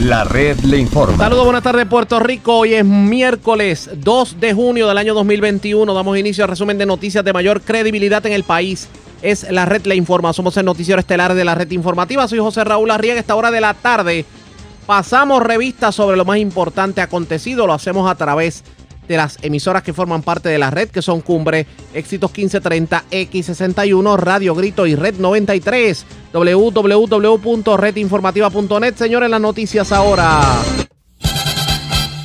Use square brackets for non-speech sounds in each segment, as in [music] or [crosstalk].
La red le informa. Saludos, buenas tardes Puerto Rico. Hoy es miércoles 2 de junio del año 2021. Damos inicio al resumen de noticias de mayor credibilidad en el país. Es la red le informa. Somos el noticiero estelar de la red informativa. Soy José Raúl Arriaga. Esta hora de la tarde pasamos revistas sobre lo más importante acontecido. Lo hacemos a través de las emisoras que forman parte de la red, que son Cumbre, Éxitos 1530, X61, Radio Grito y Red 93, www.redinformativa.net. Señores, las noticias ahora.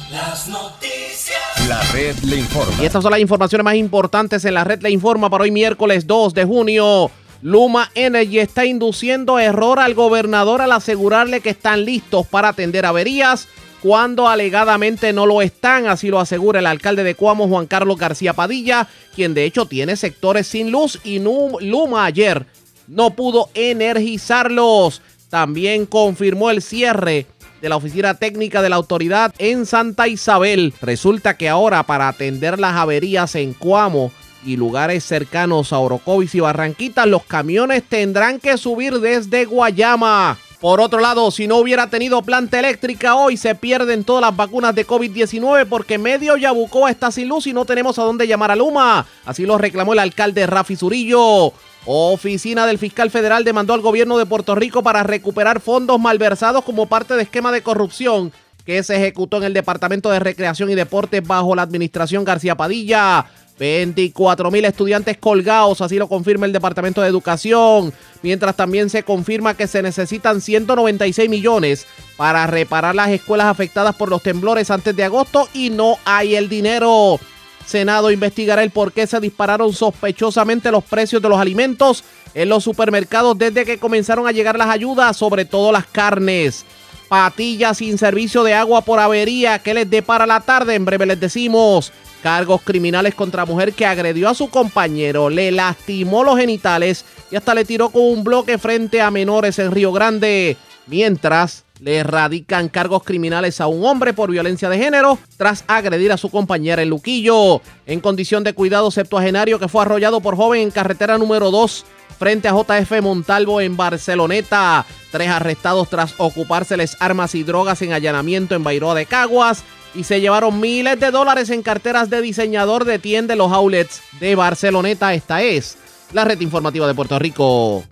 Las noticias. La red le informa. Y estas son las informaciones más importantes en la red le informa para hoy miércoles 2 de junio. Luma Energy está induciendo error al gobernador al asegurarle que están listos para atender averías cuando alegadamente no lo están, así lo asegura el alcalde de Cuamo, Juan Carlos García Padilla, quien de hecho tiene sectores sin luz y Luma ayer no pudo energizarlos. También confirmó el cierre de la oficina técnica de la autoridad en Santa Isabel. Resulta que ahora para atender las averías en Cuamo y lugares cercanos a Orocovis y Barranquitas, los camiones tendrán que subir desde Guayama. Por otro lado, si no hubiera tenido planta eléctrica hoy, se pierden todas las vacunas de COVID-19 porque medio Yabucoa está sin luz y no tenemos a dónde llamar a Luma. Así lo reclamó el alcalde Rafi Zurillo. Oficina del Fiscal Federal demandó al gobierno de Puerto Rico para recuperar fondos malversados como parte de esquema de corrupción que se ejecutó en el Departamento de Recreación y Deportes bajo la administración García Padilla. 24 mil estudiantes colgados, así lo confirma el Departamento de Educación, mientras también se confirma que se necesitan 196 millones para reparar las escuelas afectadas por los temblores antes de agosto y no hay el dinero. Senado investigará el por qué se dispararon sospechosamente los precios de los alimentos en los supermercados desde que comenzaron a llegar las ayudas, sobre todo las carnes. Patillas sin servicio de agua por avería, ¿qué les depara la tarde? En breve les decimos. Cargos criminales contra mujer que agredió a su compañero, le lastimó los genitales y hasta le tiró con un bloque frente a menores en Río Grande. Mientras le erradican cargos criminales a un hombre por violencia de género tras agredir a su compañera en Luquillo. En condición de cuidado septuagenario que fue arrollado por joven en carretera número 2 frente a JF Montalvo en Barceloneta. Tres arrestados tras ocupárseles armas y drogas en allanamiento en Bairoa de Caguas y se llevaron miles de dólares en carteras de diseñador de tienda los outlets de Barceloneta. Esta es la red informativa de Puerto Rico.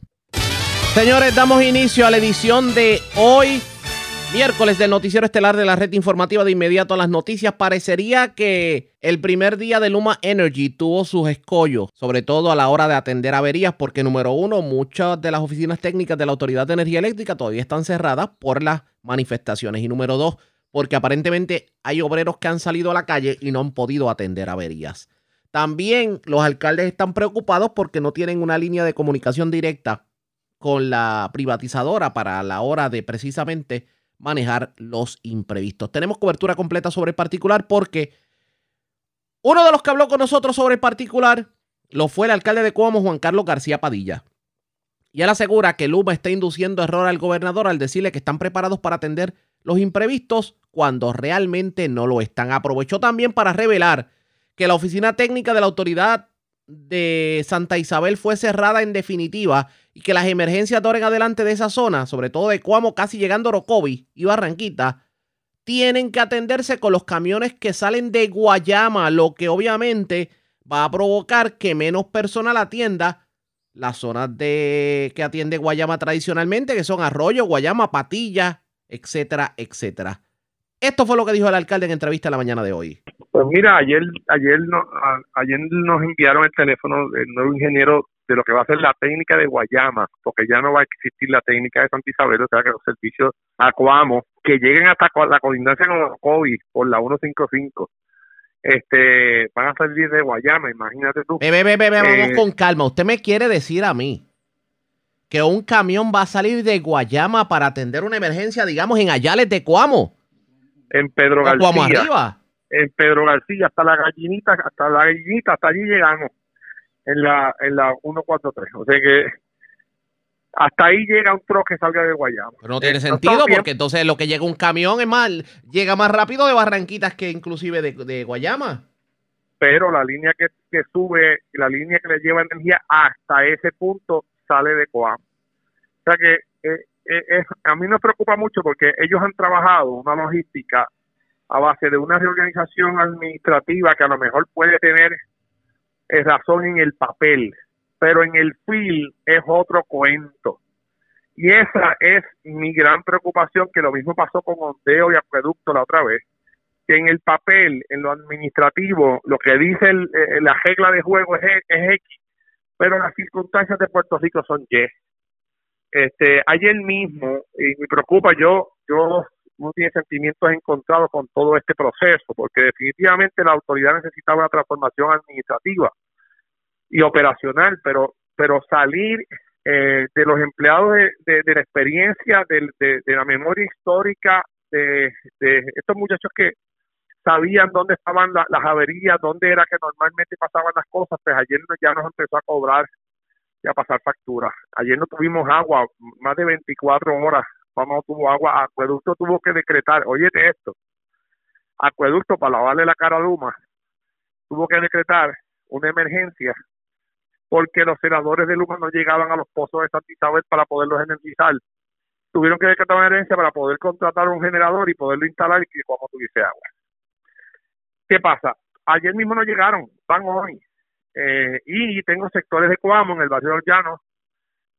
Señores, damos inicio a la edición de hoy, miércoles del noticiero estelar de la red informativa de inmediato a las noticias. Parecería que el primer día de Luma Energy tuvo sus escollos, sobre todo a la hora de atender averías, porque número uno, muchas de las oficinas técnicas de la Autoridad de Energía Eléctrica todavía están cerradas por las manifestaciones. Y número dos, porque aparentemente hay obreros que han salido a la calle y no han podido atender averías. También los alcaldes están preocupados porque no tienen una línea de comunicación directa con la privatizadora para la hora de precisamente manejar los imprevistos. Tenemos cobertura completa sobre el particular porque uno de los que habló con nosotros sobre el particular lo fue el alcalde de Cuomo, Juan Carlos García Padilla. Y él asegura que Luma está induciendo error al gobernador al decirle que están preparados para atender los imprevistos cuando realmente no lo están. Aprovechó también para revelar que la oficina técnica de la autoridad de Santa Isabel fue cerrada en definitiva y que las emergencias de adelante de esa zona, sobre todo de Cuamo, casi llegando a Orocovi y Barranquita, tienen que atenderse con los camiones que salen de Guayama, lo que obviamente va a provocar que menos personal atienda las zonas de que atiende Guayama tradicionalmente, que son Arroyo, Guayama, Patilla, etcétera, etcétera. Esto fue lo que dijo el alcalde en entrevista la mañana de hoy. Pues mira, ayer ayer no, ayer nos enviaron el teléfono del nuevo ingeniero de lo que va a ser la técnica de Guayama, porque ya no va a existir la técnica de Santa Isabel, o sea que los servicios Acuamo, que lleguen hasta la colindancia con COVID por la 155, este, van a salir de Guayama, imagínate tú. Bebe, bebe, bebe, vamos eh, con calma. Usted me quiere decir a mí que un camión va a salir de Guayama para atender una emergencia, digamos, en Ayales de Cuamo. En Pedro García. En Pedro García, hasta la gallinita, hasta la gallinita, hasta allí llegamos. En la, en la 143. O sea que hasta ahí llega un troque que salga de Guayama. Pero no tiene eh, sentido porque entonces lo que llega un camión es más, llega más rápido de Barranquitas que inclusive de, de Guayama. Pero la línea que, que sube, la línea que le lleva energía hasta ese punto sale de Coam. O sea que eh, eh, a mí nos preocupa mucho porque ellos han trabajado una logística a base de una reorganización administrativa que a lo mejor puede tener eh, razón en el papel, pero en el fil es otro cuento. Y esa es mi gran preocupación, que lo mismo pasó con Ondeo y Acueducto la otra vez, que en el papel, en lo administrativo, lo que dice eh, la regla de juego es, es X, pero las circunstancias de Puerto Rico son Y. Este, ayer mismo, y me preocupa, yo, yo no tiene sentimientos encontrados con todo este proceso, porque definitivamente la autoridad necesitaba una transformación administrativa y operacional, pero, pero salir eh, de los empleados de, la experiencia, de, la memoria histórica de, estos muchachos que sabían dónde estaban las averías, dónde era que normalmente pasaban las cosas, pues ayer ya nos empezó a cobrar y a pasar facturas. Ayer no tuvimos agua, más de 24 horas, vamos tuvo agua, Acueducto tuvo que decretar, óyete esto, Acueducto para lavarle la cara a Luma, tuvo que decretar una emergencia porque los senadores de Luma no llegaban a los pozos de Santa para poderlos energizar. Tuvieron que decretar una emergencia para poder contratar un generador y poderlo instalar y que como tuviese agua. ¿Qué pasa? Ayer mismo no llegaron, van hoy. Eh, y tengo sectores de Cuamo en el barrio Llano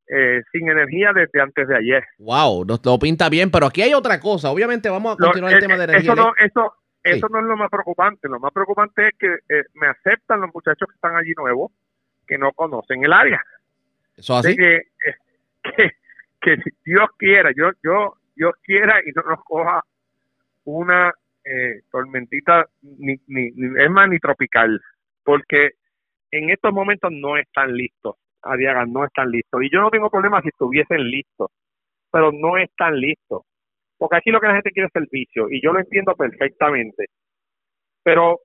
eh, sin energía desde antes de ayer. Wow, nos lo pinta bien, pero aquí hay otra cosa. Obviamente vamos a continuar el eh, tema de energía. Eso no, eso, eso no es lo más preocupante. Lo más preocupante es que me aceptan los muchachos que están allí nuevos que no conocen el área. Eso así. Que, [laughs] que, que, Dios quiera, yo, yo, Dios quiera y no nos coja una eh, tormentita, ni, ni, es más, ni tropical, porque en estos momentos no están listos, Adiaga, no están listos. Y yo no tengo problema si estuviesen listos, pero no están listos. Porque aquí lo que la gente quiere es servicio, y yo lo entiendo perfectamente. Pero,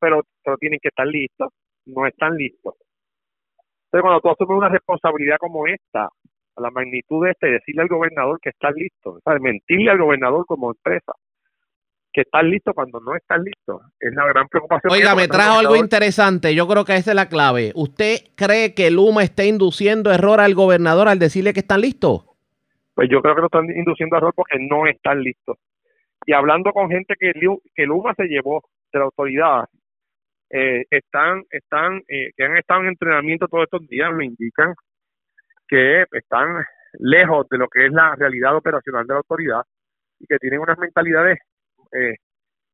pero, pero tienen que estar listos, no están listos. Entonces, cuando tú asumes una responsabilidad como esta, a la magnitud de este, decirle al gobernador que está listo, o mentirle al gobernador como empresa, que está listo cuando no está listo, es la gran preocupación. Oiga, me trajo algo interesante, yo creo que esa es la clave. ¿Usted cree que Luma está induciendo error al gobernador al decirle que están listos? Pues yo creo que lo están induciendo error porque no están listos. Y hablando con gente que, que Luma se llevó de la autoridad, eh, están, están, eh, que han estado en entrenamiento todos estos días, lo indican que están lejos de lo que es la realidad operacional de la autoridad y que tienen unas mentalidades eh,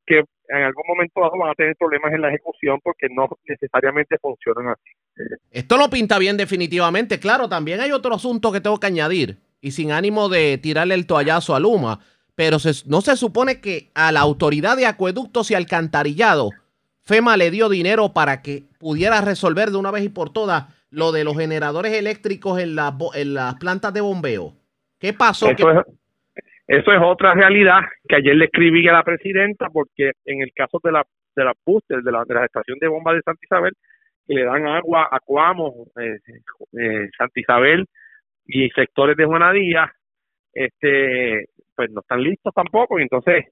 que en algún momento van a tener problemas en la ejecución porque no necesariamente funcionan así. Esto lo pinta bien definitivamente. Claro, también hay otro asunto que tengo que añadir y sin ánimo de tirarle el toallazo a Luma, pero no se supone que a la autoridad de acueductos y alcantarillado FEMA le dio dinero para que pudiera resolver de una vez y por todas lo de los generadores eléctricos en, en las plantas de bombeo. ¿Qué pasó? Eso, es, eso es otra realidad que ayer le escribí a la presidenta porque en el caso de la de la de la, de la estación de bomba de Santa Isabel, que le dan agua a Cuamo, eh, eh, Santa Isabel y sectores de Juanadía, este, pues no están listos tampoco, y entonces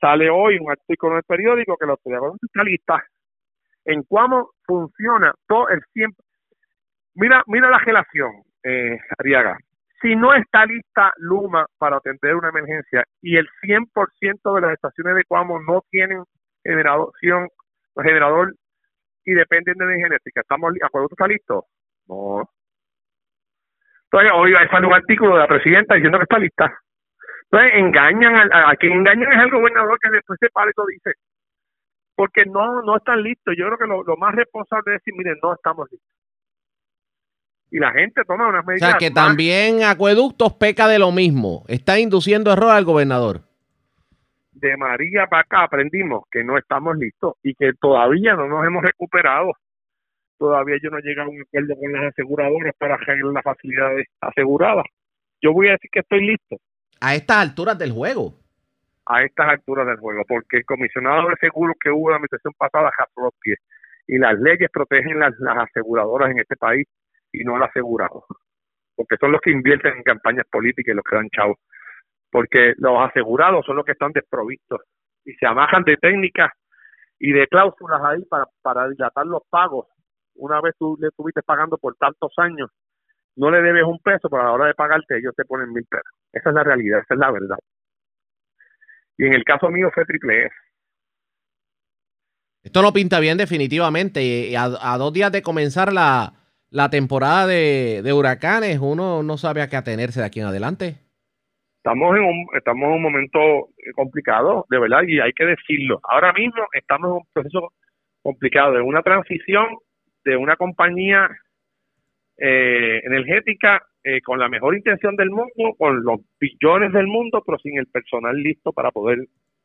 sale hoy un artículo en el periódico que la autoridad lista en cómo funciona todo el tiempo. Mira, mira la relación, eh, Ariaga. Si no está lista Luma para atender una emergencia y el 100% de las estaciones de Cuamo no tienen generación, generador y dependen de energía eléctrica, ¿estamos acuerdo está listo? No. Entonces, hoy sale un artículo de la presidenta diciendo que está lista. Entonces engañan, a, quien engañan es al gobernador que después se para y lo dice. Porque no, no están listos. Yo creo que lo, más responsable es decir, miren, no estamos listos. Y la gente toma unas medidas. O sea, que también Acueductos peca de lo mismo. Está induciendo error al gobernador. De María para acá aprendimos que no estamos listos y que todavía no nos hemos recuperado. Todavía yo no he llegado a un acuerdo con las aseguradoras para arreglar las facilidades aseguradas. Yo voy a decir que estoy listo a estas alturas del juego. A estas alturas del juego, porque el comisionado de seguros que hubo en la administración pasada pies y las leyes protegen las, aseguradoras en este país y no al asegurado, porque son los que invierten en campañas políticas y los que dan chavos, porque los asegurados son los que están desprovistos y se amajan de técnicas y de cláusulas ahí para, para dilatar los pagos. Una vez tú le estuviste pagando por tantos años no le debes un peso, pero a la hora de pagarte ellos te ponen mil pesos. Esa es la realidad, esa es la verdad. Y en el caso mío fue triple S. Esto no pinta bien definitivamente. A, dos días de comenzar la, temporada de, huracanes, uno no sabe a qué atenerse de aquí en adelante. Estamos en un, estamos en un momento complicado, de verdad, y hay que decirlo. Ahora mismo estamos en un proceso complicado de una transición de una compañía eh, energética eh, con la mejor intención del mundo, con los billones del mundo, pero sin el personal listo para poder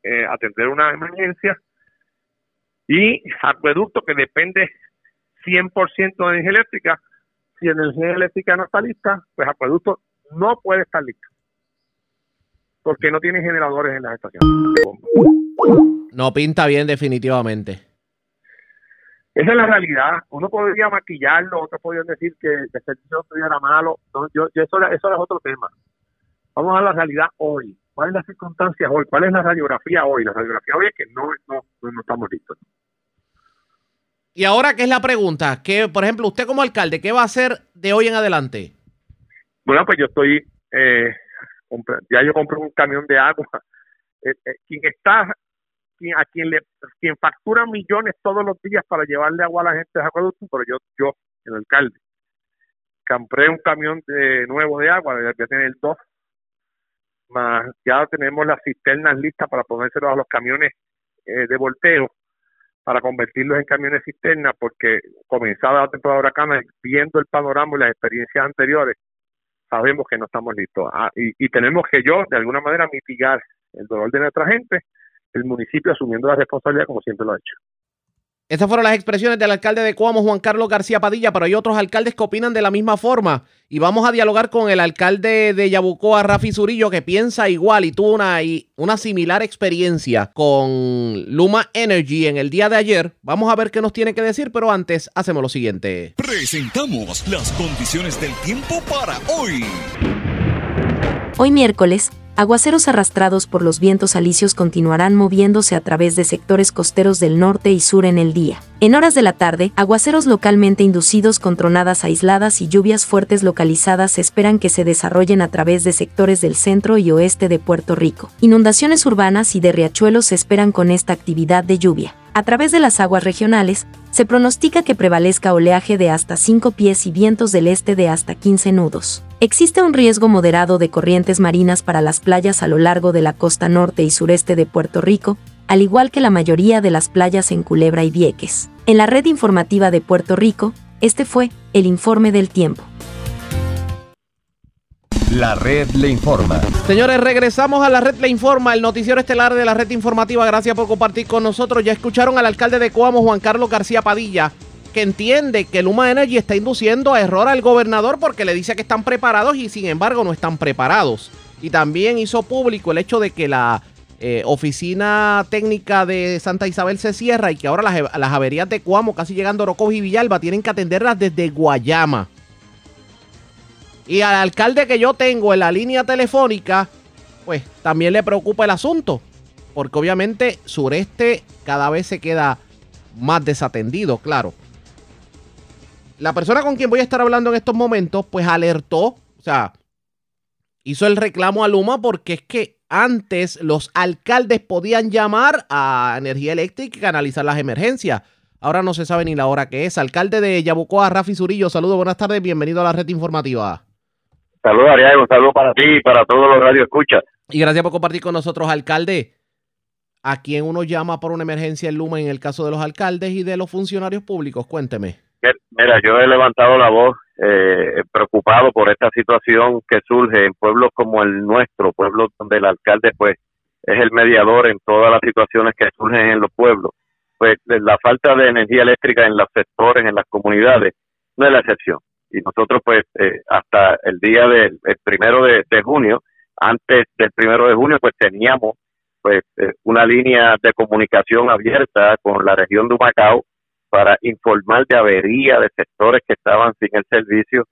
eh, atender una emergencia. Y acueducto que depende 100% de energía eléctrica. Si energía eléctrica no está lista, pues acueducto no puede estar listo. Porque no tiene generadores en las estaciones. No pinta bien definitivamente. Esa es la realidad. Uno podría maquillarlo, otros podrían decir que el servicio era malo. yo, eso, eso es otro tema. Vamos a la realidad hoy. ¿Cuál es la circunstancia hoy? ¿Cuál es la radiografía hoy? La radiografía hoy es que no, no, no estamos listos. Y ahora, ¿qué es la pregunta? Que, por ejemplo, usted como alcalde, ¿qué va a hacer de hoy en adelante? Bueno, pues yo estoy, eh, ya yo compré un camión de agua. [laughs] Eh, eh, quien está a quien le quien factura millones todos los días para llevarle agua a la gente de acueducto, pero yo, yo, el alcalde, compré un camión de, nuevo de agua, ya tener dos, más ya tenemos las cisternas listas para ponérselos a los camiones eh, de volteo para convertirlos en camiones cisterna porque comenzada la temporada de huracanes, viendo el panorama y las experiencias anteriores, sabemos que no estamos listos. Ah, y, y tenemos que yo, de alguna manera, mitigar el dolor de nuestra gente el municipio asumiendo la responsabilidad como siempre lo ha hecho. Estas fueron las expresiones del alcalde de Coamo, Juan Carlos García Padilla, pero hay otros alcaldes que opinan de la misma forma. Y vamos a dialogar con el alcalde de Yabucoa, Rafi Zurillo, que piensa igual y tuvo una, una similar experiencia con Luma Energy en el día de ayer. Vamos a ver qué nos tiene que decir, pero antes hacemos lo siguiente. Presentamos las condiciones del tiempo para hoy. Hoy miércoles aguaceros arrastrados por los vientos alisios continuarán moviéndose a través de sectores costeros del norte y sur en el día. En horas de la tarde, aguaceros localmente inducidos con tronadas aisladas y lluvias fuertes localizadas esperan que se desarrollen a través de sectores del centro y oeste de Puerto Rico. Inundaciones urbanas y de riachuelos se esperan con esta actividad de lluvia. A través de las aguas regionales, se pronostica que prevalezca oleaje de hasta 5 pies y vientos del este de hasta 15 nudos. Existe un riesgo moderado de corrientes marinas para las playas a lo largo de la costa norte y sureste de Puerto Rico, al igual que la mayoría de las playas en Culebra y Vieques. En la red informativa de Puerto Rico, este fue el informe del tiempo. La red le informa. Señores, regresamos a la red le informa, el noticiero estelar de la red informativa. Gracias por compartir con nosotros. Ya escucharon al alcalde de Coamo, Juan Carlos García Padilla, que entiende que Luma Energy está induciendo a error al gobernador porque le dice que están preparados y sin embargo no están preparados. Y también hizo público el hecho de que la eh, oficina técnica de Santa Isabel se cierra y que ahora las, averías de Coamo, casi llegando a Orocovis y Villalba, tienen que atenderlas desde Guayama. Y al alcalde que yo tengo en la línea telefónica, pues también le preocupa el asunto. Porque obviamente sureste cada vez se queda más desatendido, claro. La persona con quien voy a estar hablando en estos momentos, pues alertó, o sea, hizo el reclamo a Luma porque es que antes los alcaldes podían llamar a energía eléctrica y canalizar las emergencias. Ahora no se sabe ni la hora que es. Alcalde de Yabucoa, Rafi Zurillo, saludos, buenas tardes, bienvenido a la red informativa. Saludos, Ariel, un saludo para ti y para todos los radio escuchas. Y gracias por compartir con nosotros, alcalde. ¿A quién uno llama por una emergencia en Luma en el caso de los alcaldes y de los funcionarios públicos? Cuénteme. Mira, yo he levantado la voz eh, preocupado por esta situación que surge en pueblos como el nuestro, pueblos donde el alcalde pues es el mediador en todas las situaciones que surgen en los pueblos. Pues la falta de energía eléctrica en los sectores, en las comunidades, no es la excepción y nosotros pues eh, hasta el día del primero de, junio, antes del primero de junio pues teníamos pues eh, una línea de comunicación abierta con la región de Humacao para informar de avería de sectores que estaban sin el servicio.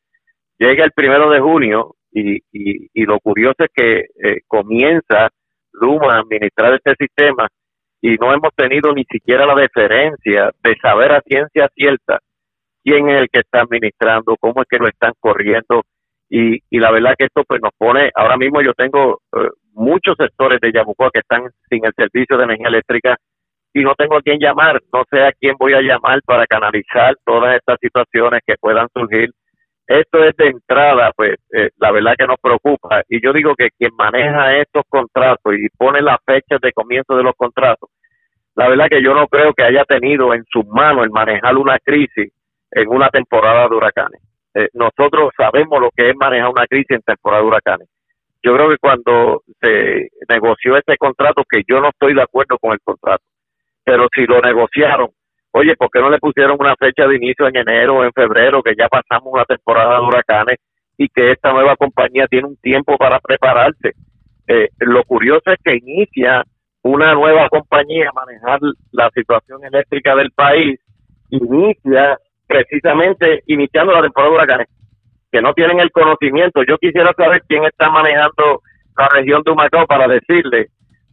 Llega el primero de junio y, y, lo curioso es que eh, comienza Luma a administrar este sistema y no hemos tenido ni siquiera la deferencia de saber a ciencia cierta quién es el que está administrando, cómo es que lo están corriendo. Y, y la verdad que esto pues nos pone, ahora mismo yo tengo eh, muchos sectores de Yabucoa que están sin el servicio de energía eléctrica y no tengo a quién llamar, no sé a quién voy a llamar para canalizar todas estas situaciones que puedan surgir. Esto es de entrada, pues eh, la verdad que nos preocupa. Y yo digo que quien maneja estos contratos y pone las fechas de comienzo de los contratos, la verdad que yo no creo que haya tenido en sus manos el manejar una crisis en una temporada de huracanes. Eh, nosotros sabemos lo que es manejar una crisis en temporada de huracanes. Yo creo que cuando se negoció este contrato, que yo no estoy de acuerdo con el contrato, pero si lo negociaron, oye, ¿por qué no le pusieron una fecha de inicio en enero o en febrero, que ya pasamos una temporada de huracanes y que esta nueva compañía tiene un tiempo para prepararse? Eh, lo curioso es que inicia una nueva compañía a manejar la situación eléctrica del país, inicia precisamente iniciando la temporada de huracanes, que no tienen el conocimiento. Yo quisiera saber quién está manejando la región de Humacao para decirle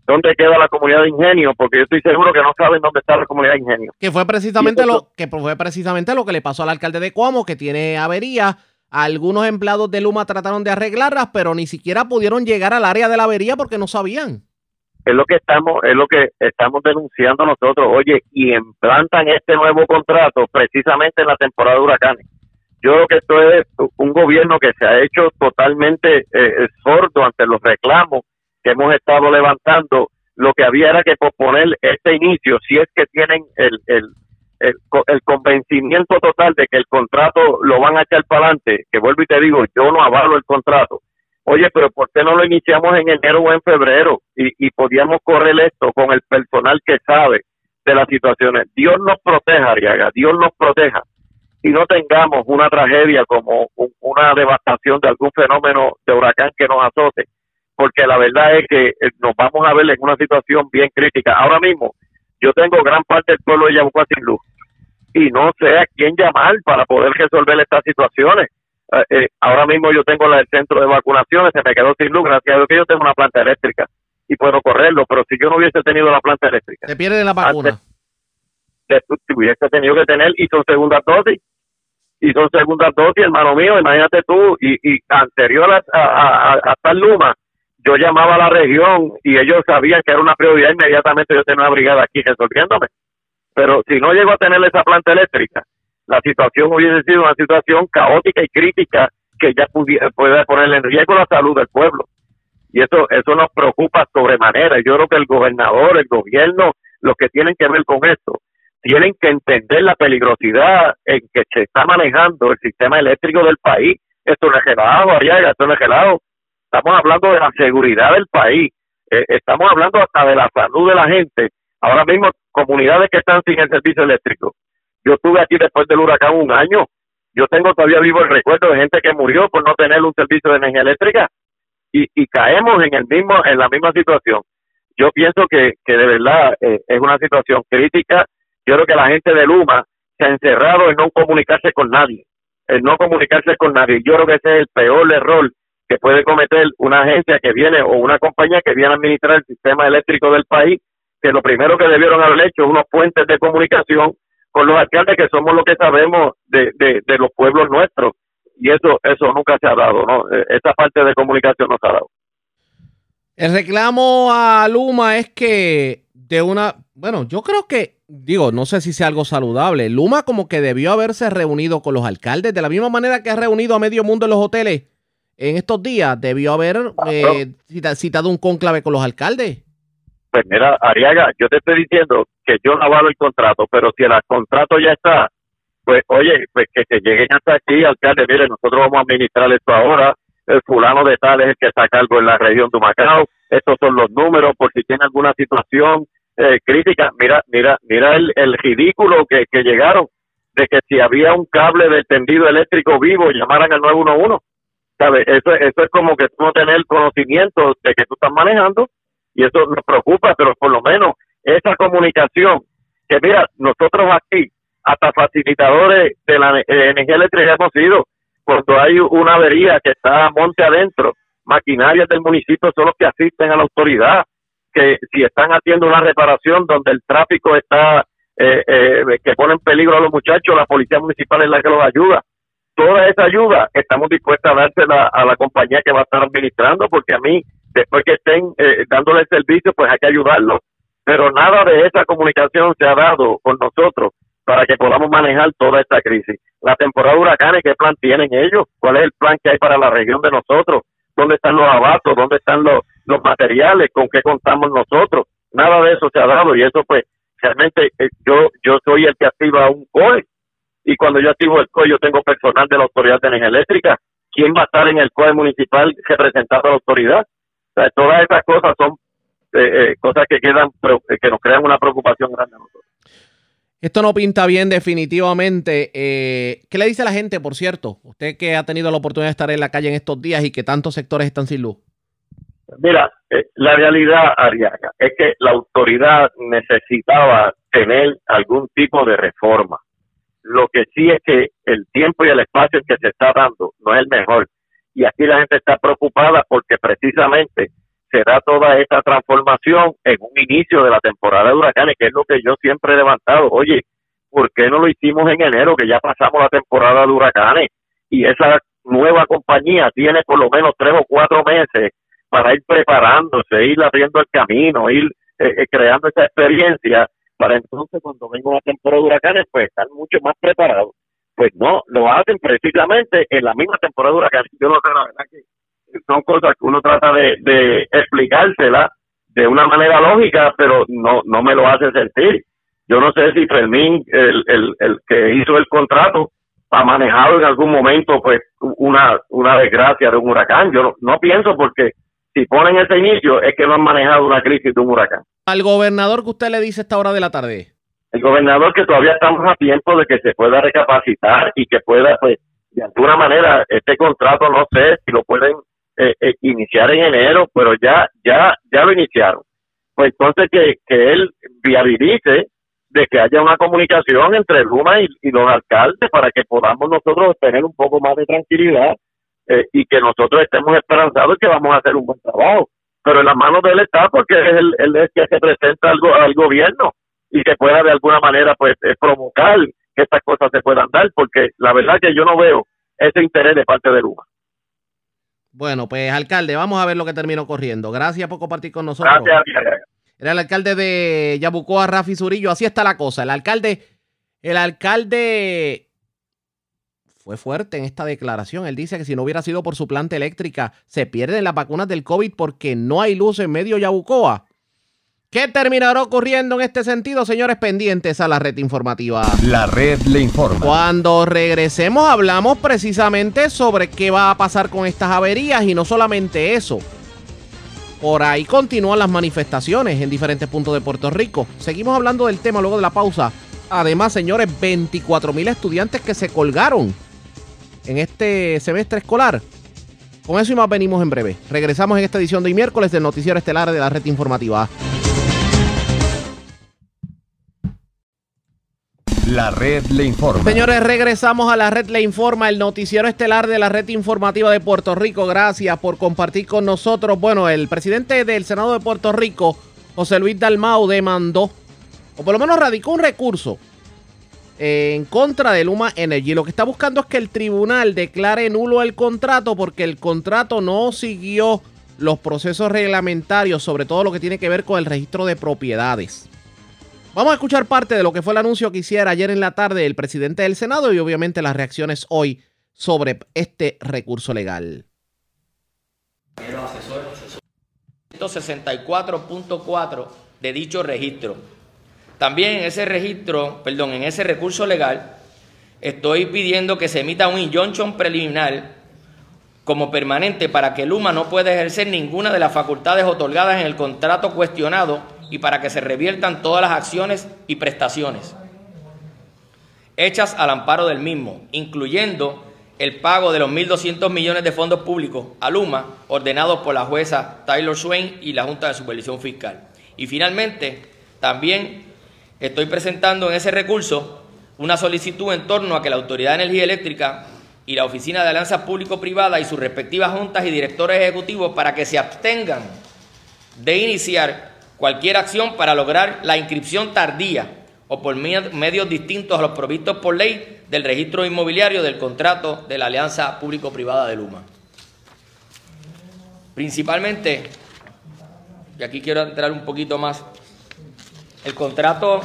dónde queda la comunidad de ingenio, porque yo estoy seguro que no saben dónde está la comunidad de ingenio. Que fue precisamente lo que fue precisamente lo que le pasó al alcalde de Cuamo, que tiene avería. Algunos empleados de Luma trataron de arreglarlas, pero ni siquiera pudieron llegar al área de la avería porque no sabían. Es lo que estamos, es lo que estamos denunciando nosotros. Oye, y implantan este nuevo contrato precisamente en la temporada de huracanes. Yo creo que esto es un gobierno que se ha hecho totalmente eh, sordo ante los reclamos que hemos estado levantando, lo que había era que posponer este inicio, si es que tienen el, el, el, convencimiento total de que el contrato lo van a echar para adelante, que vuelvo y te digo, yo no avalo el contrato. Oye, pero ¿por qué no lo iniciamos en enero o en febrero? Y, podíamos correr esto con el personal que sabe de las situaciones. Dios nos proteja, Ariaga, Dios nos proteja. Y no tengamos una tragedia como una devastación de algún fenómeno de huracán que nos azote porque la verdad es que eh, nos vamos a ver en una situación bien crítica. Ahora mismo, yo tengo gran parte del pueblo de Yabucoa sin luz y no sé a quién llamar para poder resolver estas situaciones. Eh, eh, ahora mismo yo tengo el centro de vacunaciones, se me quedó sin luz, gracias a Dios que yo tengo una planta eléctrica y puedo correrlo, pero si yo no hubiese tenido la planta eléctrica. Se pierde la vacuna. si hubiese tenido que tener, y son segunda dosis, y son segundas dosis, hermano mío, imagínate tú, y, y anterior a, a, a, a Luma, yo llamaba a la región y ellos sabían que era una prioridad, inmediatamente yo tenía una brigada aquí resolviéndome. Pero si no llego a tener esa planta eléctrica, la situación hubiese sido una situación caótica y crítica que ya pudiera, poner en riesgo la salud del pueblo. Y eso, eso nos preocupa sobremanera. Yo creo que el gobernador, el gobierno, los que tienen que ver con esto, tienen que entender la peligrosidad en que se está manejando el sistema eléctrico del país. Esto no es gelado, esto no es gelado estamos hablando de la seguridad del país, eh, estamos hablando hasta de la salud de la gente. Ahora mismo, comunidades que están sin el servicio eléctrico. Yo estuve aquí después del huracán un año. Yo tengo todavía vivo el recuerdo de gente que murió por no tener un servicio de energía eléctrica y, y caemos en el mismo en la misma situación. Yo pienso que, que de verdad eh, es una situación crítica. Yo creo que la gente de Luma se ha encerrado en no comunicarse con nadie, en no comunicarse con nadie. Yo creo que ese es el peor error que puede cometer una agencia que viene o una compañía que viene a administrar el sistema eléctrico del país, que lo primero que debieron haber hecho unos puentes de comunicación con los alcaldes que somos lo que sabemos de, de, los pueblos nuestros y eso eso nunca se ha dado, ¿no? E, esa parte de comunicación no se ha dado. El reclamo a Luma es que de una, bueno, yo creo que, digo, no sé si sea algo saludable. Luma como que debió haberse reunido con los alcaldes de la misma manera que ha reunido a medio mundo en los hoteles en estos días debió haber eh, citado un conclave con los alcaldes. Pues mira, Ariaga, yo te estoy diciendo que yo no avalo el contrato, pero si el contrato ya está, pues oye, pues que lleguen hasta aquí, alcalde, mire, nosotros vamos a administrar esto ahora, el fulano de tal es el que está a cargo en la región de Macao, estos son los números, por si tiene alguna situación eh, crítica, mira, mira, mira el, el ridículo que, que llegaron de que si había un cable de tendido eléctrico vivo, llamaran al 911 ¿sabes? Eso, eso es como que tú no tener conocimiento de que tú estás manejando y eso nos preocupa, pero por lo menos esa comunicación, que mira, nosotros aquí, hasta facilitadores de la energía eléctrica hemos sido, cuando hay una avería que está monte adentro, maquinarias del municipio son los que asisten a la autoridad, que si están haciendo una reparación donde el tráfico está eh, eh, que pone en peligro a los muchachos, la policía municipal es la que los ayuda. Toda esa ayuda estamos dispuestos a dársela a la compañía que va a estar administrando, porque a mí, después que estén eh, dándole el servicio, pues hay que ayudarlos. Pero nada de esa comunicación se ha dado con nosotros para que podamos manejar toda esta crisis. La temporada de huracanes, ¿qué plan tienen ellos? ¿Cuál es el plan que hay para la región de nosotros? ¿Dónde están los abatos? ¿Dónde están los, los materiales? ¿Con qué contamos nosotros? Nada de eso se ha dado y eso pues realmente eh, yo yo soy el que activa un COE y cuando yo activo el COE yo tengo personal de la Autoridad de Energía Eléctrica. ¿Quién va a estar en el COE municipal representando a la autoridad? O sea, todas esas cosas son eh, eh, cosas que quedan que nos crean una preocupación grande a nosotros. Esto no pinta bien definitivamente. ¿Qué le dice a la gente, por cierto? Usted que ha tenido la oportunidad de estar en la calle en estos días y que tantos sectores están sin luz. Mira, eh, la realidad, Ariaga, es que la autoridad necesitaba tener algún tipo de reforma. Lo que sí es que el tiempo y el espacio que se está dando no es el mejor. Y aquí la gente está preocupada porque precisamente se da toda esta transformación en un inicio de la temporada de huracanes, que es lo que yo siempre he levantado. Oye, ¿por qué no lo hicimos en enero, que ya pasamos la temporada de huracanes? Y esa nueva compañía tiene por lo menos tres o cuatro meses para ir preparándose, ir abriendo el camino, ir eh, eh, creando esa experiencia para entonces cuando venga una temporada de huracanes pues estar mucho más preparados. Pues no, lo hacen precisamente en la misma temporada de huracanes. Yo no sé, la verdad que son cosas que uno trata de, de explicársela de una manera lógica, pero no, no me lo hace sentir. Yo no sé si Fermín, el, el, el que hizo el contrato, ha manejado en algún momento pues una, una desgracia de un huracán. Yo no, no pienso porque si ponen ese inicio es que no han manejado una crisis de un huracán. Al gobernador que usted le dice esta hora de la tarde. El gobernador que todavía estamos a tiempo de que se pueda recapacitar y que pueda, pues, de alguna manera, este contrato no sé si lo pueden eh, eh, iniciar en enero, pero ya, ya, ya lo iniciaron. Pues entonces que, que él viabilice de que haya una comunicación entre Luma y, y los alcaldes para que podamos nosotros tener un poco más de tranquilidad eh, y que nosotros estemos esperanzados que vamos a hacer un buen trabajo. Pero en las manos de él está porque es el, él es que se presenta al, al gobierno y que pueda de alguna manera pues eh, provocar que estas cosas se puedan dar, porque la verdad que yo no veo ese interés de parte de Luma. Bueno, pues alcalde, vamos a ver lo que terminó corriendo. Gracias por compartir con nosotros. Gracias. Era el alcalde de Yabucoa, Rafi Zurillo. Así está la cosa. El alcalde, el alcalde fue fuerte en esta declaración. Él dice que si no hubiera sido por su planta eléctrica, se pierden las vacunas del COVID porque no hay luz en medio Yabucoa. ¿Qué terminará ocurriendo en este sentido, señores pendientes a la red informativa? La red le informa. Cuando regresemos hablamos precisamente sobre qué va a pasar con estas averías y no solamente eso. Por ahí continúan las manifestaciones en diferentes puntos de Puerto Rico. Seguimos hablando del tema luego de la pausa. Además, señores, 24 mil estudiantes que se colgaron en este semestre escolar. Con eso y más venimos en breve. Regresamos en esta edición de hoy miércoles del Noticiero Estelar de la Red Informativa. La red le informa. Señores, regresamos a la red le informa, el noticiero estelar de la red informativa de Puerto Rico. Gracias por compartir con nosotros. Bueno, el presidente del Senado de Puerto Rico, José Luis Dalmau, demandó, o por lo menos radicó un recurso en contra de Luma Energy. Lo que está buscando es que el tribunal declare nulo el contrato porque el contrato no siguió los procesos reglamentarios, sobre todo lo que tiene que ver con el registro de propiedades. Vamos a escuchar parte de lo que fue el anuncio que hiciera ayer en la tarde el presidente del Senado y obviamente las reacciones hoy sobre este recurso legal. 164.4 de dicho registro también en ese registro, perdón, en ese recurso legal, estoy pidiendo que se emita un injunction preliminar como permanente para que Luma no pueda ejercer ninguna de las facultades otorgadas en el contrato cuestionado y para que se reviertan todas las acciones y prestaciones hechas al amparo del mismo, incluyendo el pago de los 1.200 millones de fondos públicos a Luma, ordenados por la jueza Taylor Swain y la Junta de Supervisión Fiscal. Y finalmente, también estoy presentando en ese recurso una solicitud en torno a que la Autoridad de Energía Eléctrica y la Oficina de Alianzas Público-Privada y sus respectivas juntas y directores ejecutivos para que se abstengan de iniciar cualquier acción para lograr la inscripción tardía o por medios distintos a los provistos por ley del registro inmobiliario del contrato de la Alianza Público-Privada de Luma. Principalmente, y aquí quiero entrar un poquito más, el contrato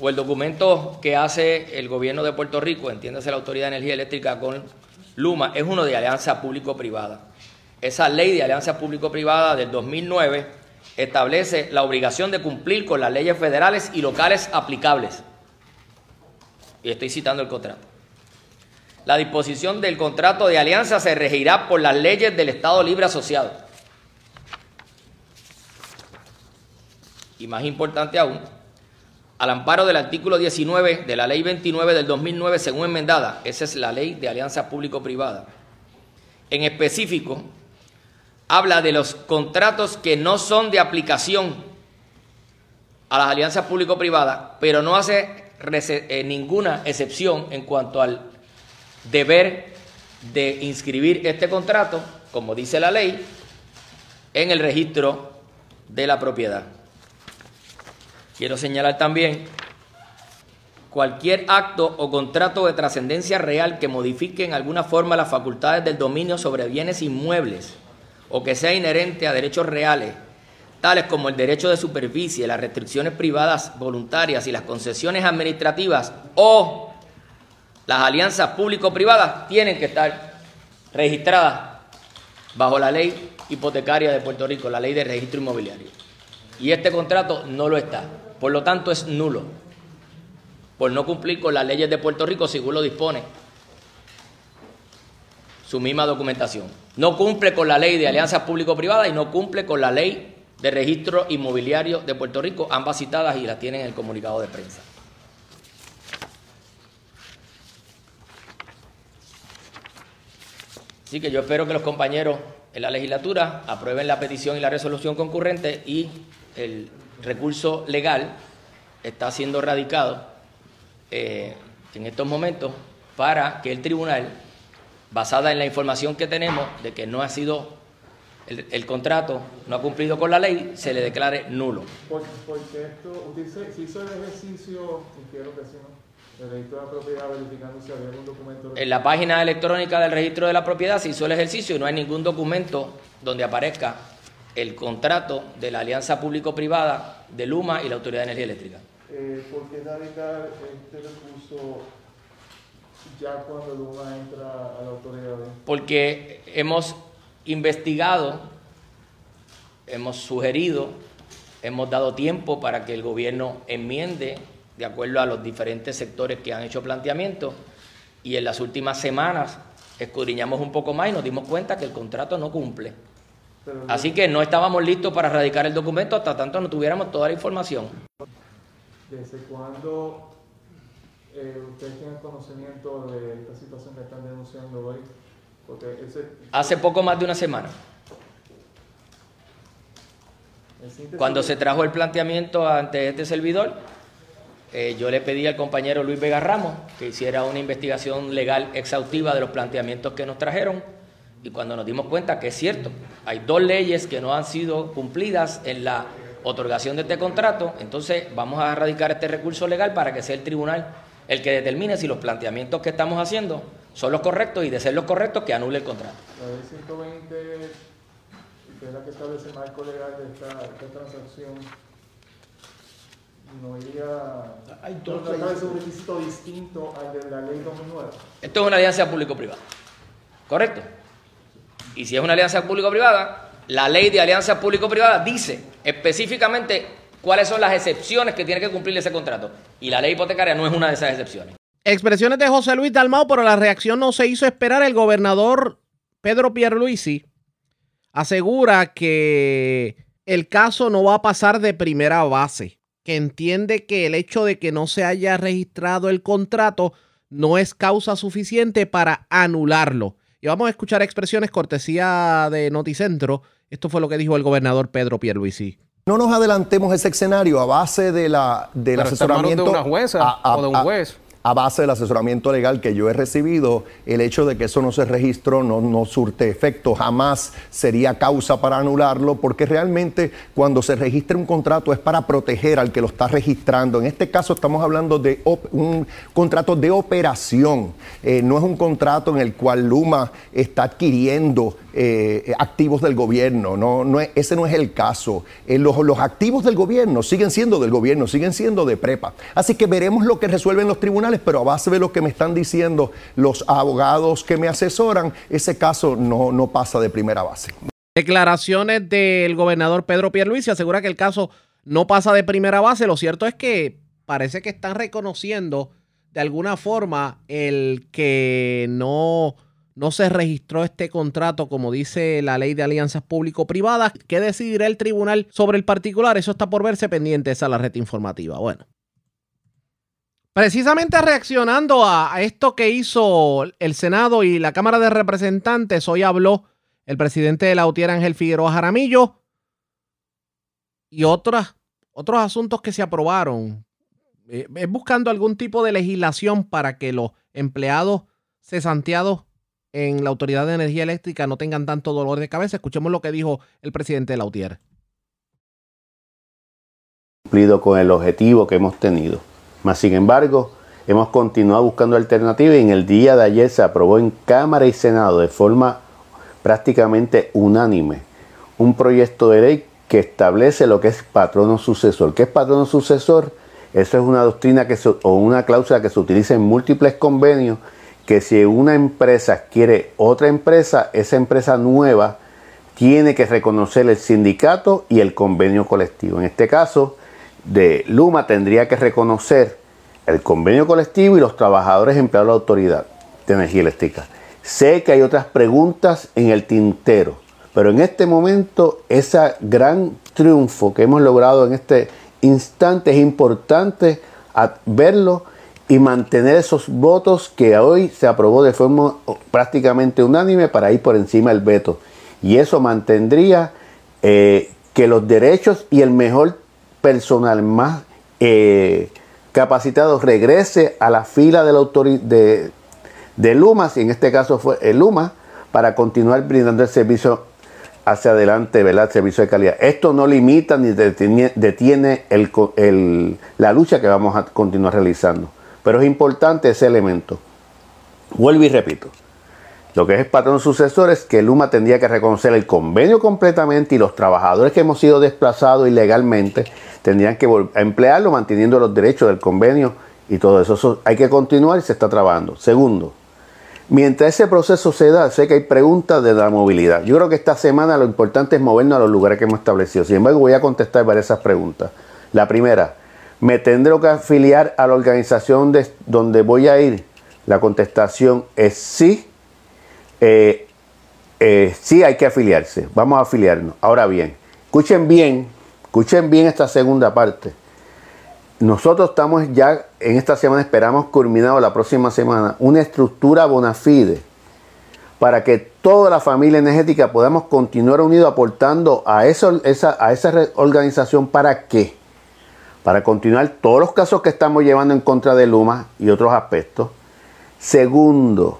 o el documento que hace el gobierno de Puerto Rico, entiéndase la Autoridad de Energía Eléctrica con Luma, es uno de alianza público-privada. Esa ley de alianza público-privada del 2009 establece la obligación de cumplir con las leyes federales y locales aplicables. Y estoy citando el contrato. La disposición del contrato de alianza se regirá por las leyes del Estado Libre Asociado. Y más importante aún, al amparo del artículo 19 de la Ley 29 del 2009, según enmendada, esa es la ley de alianza público-privada. En específico, habla de los contratos que no son de aplicación a las alianzas público-privadas, pero no hace eh, ninguna excepción en cuanto al deber de inscribir este contrato, como dice la ley, en el registro de la propiedad. Quiero señalar también cualquier acto o contrato de trascendencia real que modifique en alguna forma las facultades del dominio sobre bienes inmuebles o que sea inherente a derechos reales, tales como el derecho de superficie, las restricciones privadas voluntarias y las concesiones administrativas o las alianzas público-privadas, tienen que estar registradas bajo la ley hipotecaria de Puerto Rico, la ley de registro inmobiliario. Y este contrato no lo está. Por lo tanto, es nulo. Por no cumplir con las leyes de Puerto Rico, según lo dispone su misma documentación. No cumple con la ley de alianzas público-privadas y no cumple con la ley de registro inmobiliario de Puerto Rico, ambas citadas y las tienen en el comunicado de prensa. Así que yo espero que los compañeros en la legislatura aprueben la petición y la resolución concurrente y el recurso legal está siendo radicado eh, en estos momentos para que el tribunal, basada en la información que tenemos de que no ha sido el, contrato, no ha cumplido con la ley, se le declare nulo. Porque, esto, usted se hizo el ejercicio, quiero que sí, ¿no? El registro de la propiedad verificando si había algún documento. En la página electrónica del registro de la propiedad se hizo el ejercicio y no hay ningún documento donde aparezca el contrato de la alianza público-privada de Luma y la Autoridad de Energía Eléctrica. Eh, ¿Por qué radicar este recurso ya cuando Luma entra a la autoridad? Porque hemos investigado, hemos sugerido, hemos dado tiempo para que el gobierno enmiende de acuerdo a los diferentes sectores que han hecho planteamientos y en las últimas semanas escudriñamos un poco más y nos dimos cuenta que el contrato no cumple Así que no estábamos listos para radicar el documento hasta tanto no tuviéramos toda la información. ¿Desde cuándo eh, ustedes tienen conocimiento de esta situación que están denunciando hoy? Hace poco más de una semana. Cuando se trajo el planteamiento ante este servidor, eh, yo le pedí al compañero Luis Vega Ramos que hiciera una investigación legal exhaustiva de los planteamientos que nos trajeron y cuando nos dimos cuenta que es cierto, hay dos leyes que no han sido cumplidas en la otorgación de este contrato, entonces vamos a erradicar este recurso legal para que sea el tribunal el que determine si los planteamientos que estamos haciendo son los correctos y de ser los correctos que anule el contrato. La ley 120, que es la que establece el marco legal de esta, transacción, no iría. Hay dos no un requisito distinto al de la ley 2009. Esto es una alianza público-privada. ¿Correcto? Y si es una alianza público-privada, la ley de alianza público-privada dice específicamente cuáles son las excepciones que tiene que cumplir ese contrato. Y la ley hipotecaria no es una de esas excepciones. Expresiones de José Luis Dalmau, pero la reacción no se hizo esperar. El gobernador Pedro Pierluisi asegura que el caso no va a pasar de primera base, que entiende que el hecho de que no se haya registrado el contrato no es causa suficiente para anularlo. Y vamos a escuchar expresiones cortesía de Noticentro. Esto fue lo que dijo el gobernador Pedro Pierluisi. No nos adelantemos ese escenario a base de la, del asesoramiento. de una jueza o de un juez. a base del asesoramiento legal que yo he recibido, el hecho de que eso no se registró no, no surte efecto, jamás sería causa para anularlo, porque realmente cuando se registra un contrato es para proteger al que lo está registrando. En este caso estamos hablando de un contrato de operación, eh, no es un contrato en el cual Luma está adquiriendo eh, activos del gobierno, no, no ese no es el caso. Eh, los, los activos del gobierno siguen siendo del gobierno, siguen siendo de prepa. Así que veremos lo que resuelven los tribunales, pero a base de lo que me están diciendo los abogados que me asesoran, ese caso no, no pasa de primera base. Declaraciones del gobernador Pedro Pierluisi asegura que el caso no pasa de primera base. Lo cierto es que parece que están reconociendo de alguna forma el que no no se registró este contrato como dice la ley de alianzas público-privadas. ¿Qué decidirá el tribunal sobre el particular? Eso está por verse pendiente esa la red informativa. Bueno. Precisamente reaccionando a, esto que hizo el Senado y la Cámara de Representantes, hoy habló el presidente de la UTIER, Ángel Figueroa Jaramillo, y otras, otros asuntos que se aprobaron. Eh, es buscando algún tipo de legislación para que los empleados cesanteados en la Autoridad de Energía Eléctrica no tengan tanto dolor de cabeza. Escuchemos lo que dijo el presidente de la UTIER. Cumplido con el objetivo que hemos tenido. Mas, sin embargo, hemos continuado buscando alternativas y en el día de ayer se aprobó en Cámara y Senado de forma prácticamente unánime un proyecto de ley que establece lo que es patrono sucesor. ¿Qué es patrono sucesor? Eso es una doctrina que o una cláusula que se utiliza en múltiples convenios que si una empresa quiere otra empresa, esa empresa nueva tiene que reconocer el sindicato y el convenio colectivo. En este caso, de Luma tendría que reconocer el convenio colectivo y los trabajadores empleados de la autoridad de energía eléctrica. Sé que hay otras preguntas en el tintero, pero en este momento ese gran triunfo que hemos logrado en este instante es importante verlo y mantener esos votos que hoy se aprobó de forma prácticamente unánime para ir por encima del veto. Y eso mantendría eh, que los derechos y el mejor personal más eh, capacitado regrese a la fila de, la de, de Luma, si en este caso fue el Luma, para continuar brindando el servicio hacia adelante, ¿verdad? El servicio de calidad. Esto no limita ni detiene, detiene la lucha que vamos a continuar realizando. Pero es importante ese elemento. Vuelvo y repito. Lo que es el patrón sucesor es que Luma tendría que reconocer el convenio completamente y los trabajadores que hemos sido desplazados ilegalmente tendrían que emplearlo manteniendo los derechos del convenio y todo eso. eso. hay que continuar y se está trabajando. Segundo, mientras ese proceso se da, sé que hay preguntas de la movilidad. Yo creo que esta semana lo importante es movernos a los lugares que hemos establecido. Sin embargo, voy a contestar varias preguntas. La primera, ¿Me tendré que afiliar a la organización de, donde voy a ir? La contestación es sí. Eh, eh, sí hay que afiliarse. Vamos a afiliarnos. Ahora bien, escuchen bien, escuchen bien esta segunda parte. Nosotros estamos ya en esta semana, esperamos culminado la próxima semana, una estructura bona fide para que toda la familia energética podamos continuar unidos aportando a, esa, a esa organización para qué para continuar todos los casos que estamos llevando en contra de Luma y otros aspectos. Segundo,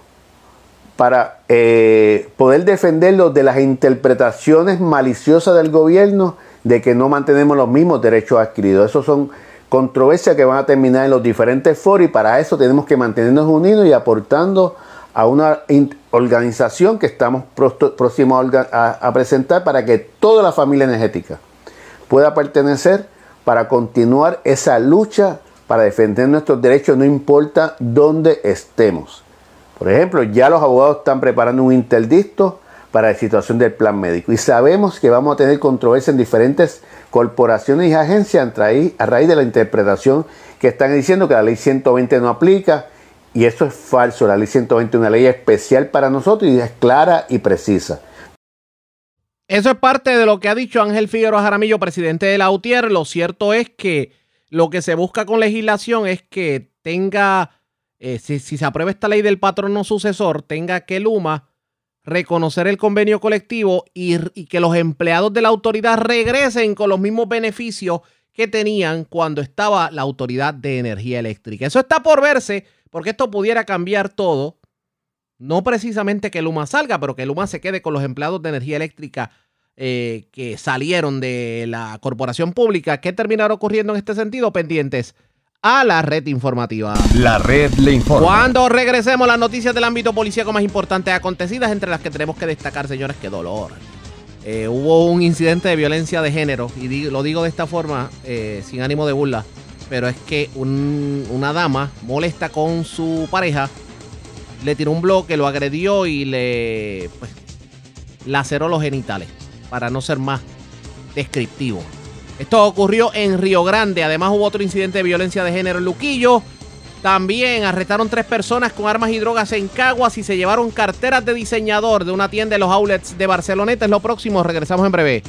para eh, poder defenderlos de las interpretaciones maliciosas del gobierno de que no mantenemos los mismos derechos adquiridos. Esos son controversias que van a terminar en los diferentes foros y para eso tenemos que mantenernos unidos y aportando a una organización que estamos próximos a presentar para que toda la familia energética pueda pertenecer para continuar esa lucha para defender nuestros derechos, no importa dónde estemos. Por ejemplo, ya los abogados están preparando un interdicto para la situación del plan médico y sabemos que vamos a tener controversia en diferentes corporaciones y agencias a raíz de la interpretación que están diciendo que la ley 120 no aplica y eso es falso. La ley 120 es una ley especial para nosotros y es clara y precisa. Eso es parte de lo que ha dicho Ángel Figueroa Jaramillo, presidente de la UTIER. Lo cierto es que lo que se busca con legislación es que tenga, eh, si, se aprueba esta ley del patrono sucesor, tenga que Luma reconocer el convenio colectivo y, y que los empleados de la autoridad regresen con los mismos beneficios que tenían cuando estaba la Autoridad de Energía Eléctrica. Eso está por verse, porque esto pudiera cambiar todo. No precisamente que Luma salga, pero que Luma se quede con los empleados de energía eléctrica eh, que salieron de la corporación pública. ¿Qué terminará ocurriendo en este sentido? Pendientes a la red informativa. La red le informa. Cuando regresemos, las noticias del ámbito policíaco más importantes acontecidas, entre las que tenemos que destacar, señores, qué dolor. Eh, hubo un incidente de violencia de género, y lo digo de esta forma, eh, sin ánimo de burla, pero es que una dama molesta con su pareja, le tiró un bloque, lo agredió y le pues, laceró los genitales para no ser más descriptivo. Esto ocurrió en Río Grande. Además hubo otro incidente de violencia de género en Luquillo. También arrestaron tres personas con armas y drogas en Caguas y se llevaron carteras de diseñador de una tienda de los outlets de Barceloneta. Es lo próximo. Regresamos en breve.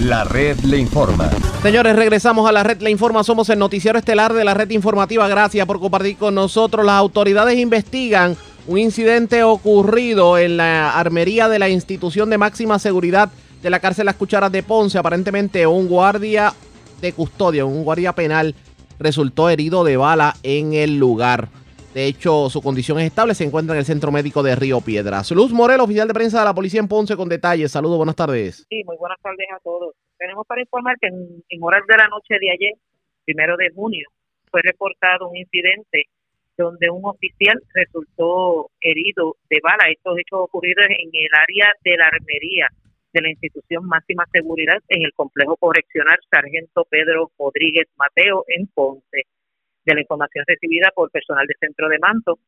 La red le informa. Señores, regresamos a la red le informa. Somos el noticiero estelar de la red informativa. Gracias por compartir con nosotros. Las autoridades investigan un incidente ocurrido en la armería de la institución de máxima seguridad de la cárcel Las Cucharas de Ponce. Aparentemente un guardia de custodia, un guardia penal, resultó herido de bala en el lugar. De hecho, su condición es estable, se encuentra en el centro médico de Río Piedras. Luz Morel, oficial de prensa de la policía en Ponce, con detalles. Saludos, buenas tardes. Sí, muy buenas tardes a todos. Tenemos para informar que en, en horas de la noche de ayer, primero de junio, fue reportado un incidente donde un oficial resultó herido de bala. Estos hechos ocurridos en el área de la armería de la institución máxima seguridad en el complejo correccional Sargento Pedro Rodríguez Mateo en Ponce. De la información recibida por personal del centro de manto,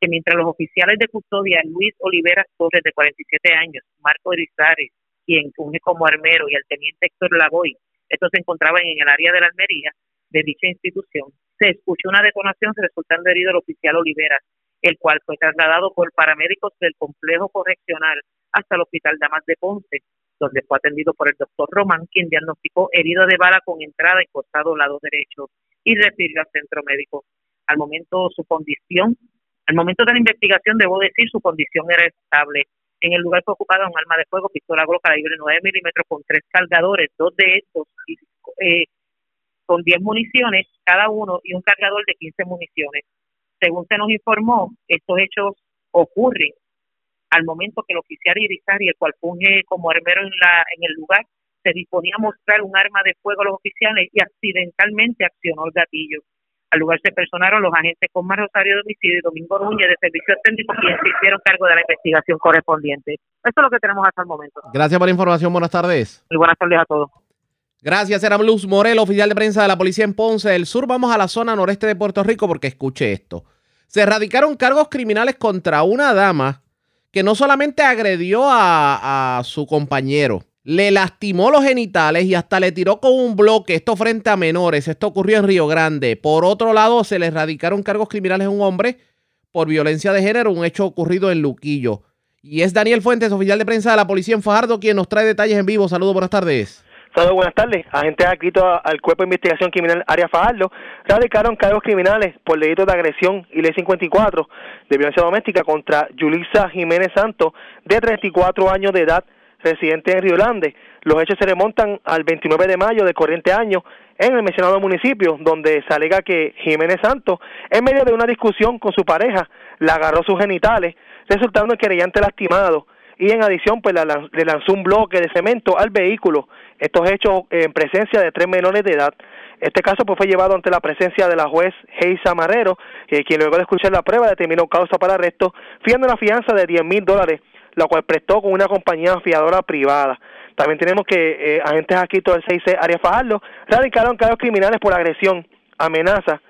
que mientras los oficiales de custodia Luis Olivera Torres, de 47 años, Marco Erizares, quien funge como armero, y el teniente Héctor Lavoy, estos se encontraban en el área de la Almería de dicha institución, se escuchó una detonación resultando herido el oficial Olivera, el cual fue trasladado por paramédicos del complejo correccional hasta el Hospital Damas de Ponce, donde fue atendido por el doctor Román, quien diagnosticó herido de bala con entrada en costado lado derecho y refirió al centro médico. Al momento su condición, al momento de la investigación debo decir su condición era estable. En el lugar fue ocupada un arma de fuego, pistola Glock calibre 9 milímetros con tres cargadores, dos de estos eh, con 10 municiones cada uno y un cargador de 15 municiones. Según se nos informó, estos hechos ocurren al momento que el oficial Irizarry, el cual funge como armero en, la, en el lugar, se disponía a mostrar un arma de fuego a los oficiales y accidentalmente accionó el gatillo. Al lugar se personaron los agentes con más Rosario de Homicidio y Domingo Núñez de Servicios Técnicos quienes se hicieron cargo de la investigación correspondiente. Esto es lo que tenemos hasta el momento. Gracias por la información. Buenas tardes. Muy buenas tardes a todos. Gracias, era Luz Morel, oficial de prensa de la policía en Ponce del Sur. Vamos a la zona noreste de Puerto Rico porque escuche esto. Se erradicaron cargos criminales contra una dama que no solamente agredió a, su compañero, le lastimó los genitales y hasta le tiró con un bloque, esto frente a menores, esto ocurrió en Río Grande. Por otro lado, se le erradicaron cargos criminales a un hombre por violencia de género, un hecho ocurrido en Luquillo. Y es Daniel Fuentes, oficial de prensa de la policía en Fajardo, quien nos trae detalles en vivo. Saludos, buenas tardes. Saludos, buenas tardes. Agentes adscritos al Cuerpo de Investigación Criminal Área Fajardo radicaron cargos criminales por delitos de agresión y ley 54 de violencia doméstica contra Yulisa Jiménez Santos, de 34 años de edad, residente en Río Grande. Los hechos se remontan al 29 de mayo del corriente año en el mencionado municipio, donde se alega que Jiménez Santos, en medio de una discusión con su pareja, le agarró sus genitales, resultando en querellante lastimado y en adición pues le lanzó un bloque de cemento al vehículo. Estos hechos en presencia de tres menores de edad. Este caso pues fue llevado ante la presencia de la juez Heisa Marrero, eh, quien luego de escuchar la prueba determinó causa para arresto, fiando una fianza de 10 mil dólares, la cual prestó con una compañía fiadora privada. También tenemos que eh, agentes aquí todo el 6C Arias Fajardo radicaron cargos criminales por agresión, amenaza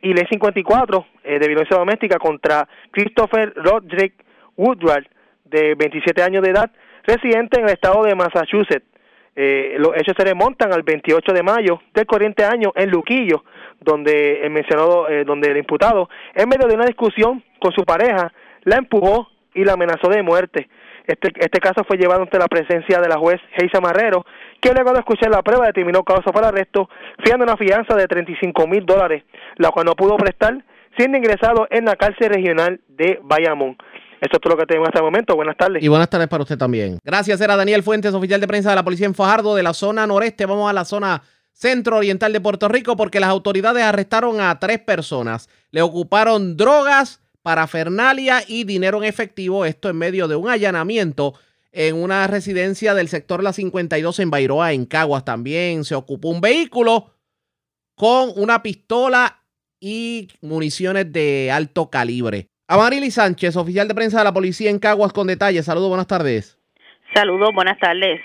y ley 54 eh, de violencia doméstica contra Christopher Roderick Woodward, de 27 años de edad, residente en el estado de Massachusetts. Eh, los hechos se remontan al 28 de mayo del corriente año en Luquillo, donde el mencionado, eh, donde el imputado, en medio de una discusión con su pareja, la empujó y la amenazó de muerte. Este, este caso fue llevado ante la presencia de la juez Geisa Marrero, que luego de escuchar la prueba determinó causa para arresto, fiando una fianza de 35 mil dólares, la cual no pudo prestar, siendo ingresado en la cárcel regional de Bayamón. Eso es todo lo que tenemos hasta el momento. Buenas tardes. Y buenas tardes para usted también. Gracias, era Daniel Fuentes, oficial de prensa de la policía en Fajardo, de la zona noreste. Vamos a la zona centro-oriental de Puerto Rico porque las autoridades arrestaron a tres personas. Le ocuparon drogas, parafernalia y dinero en efectivo. Esto en medio de un allanamiento en una residencia del sector La 52 en Bairoa, en Caguas. También se ocupó un vehículo con una pistola y municiones de alto calibre. Amarili Sánchez, oficial de prensa de la policía en Caguas, con detalles. Saludos, buenas tardes. Saludos, buenas tardes.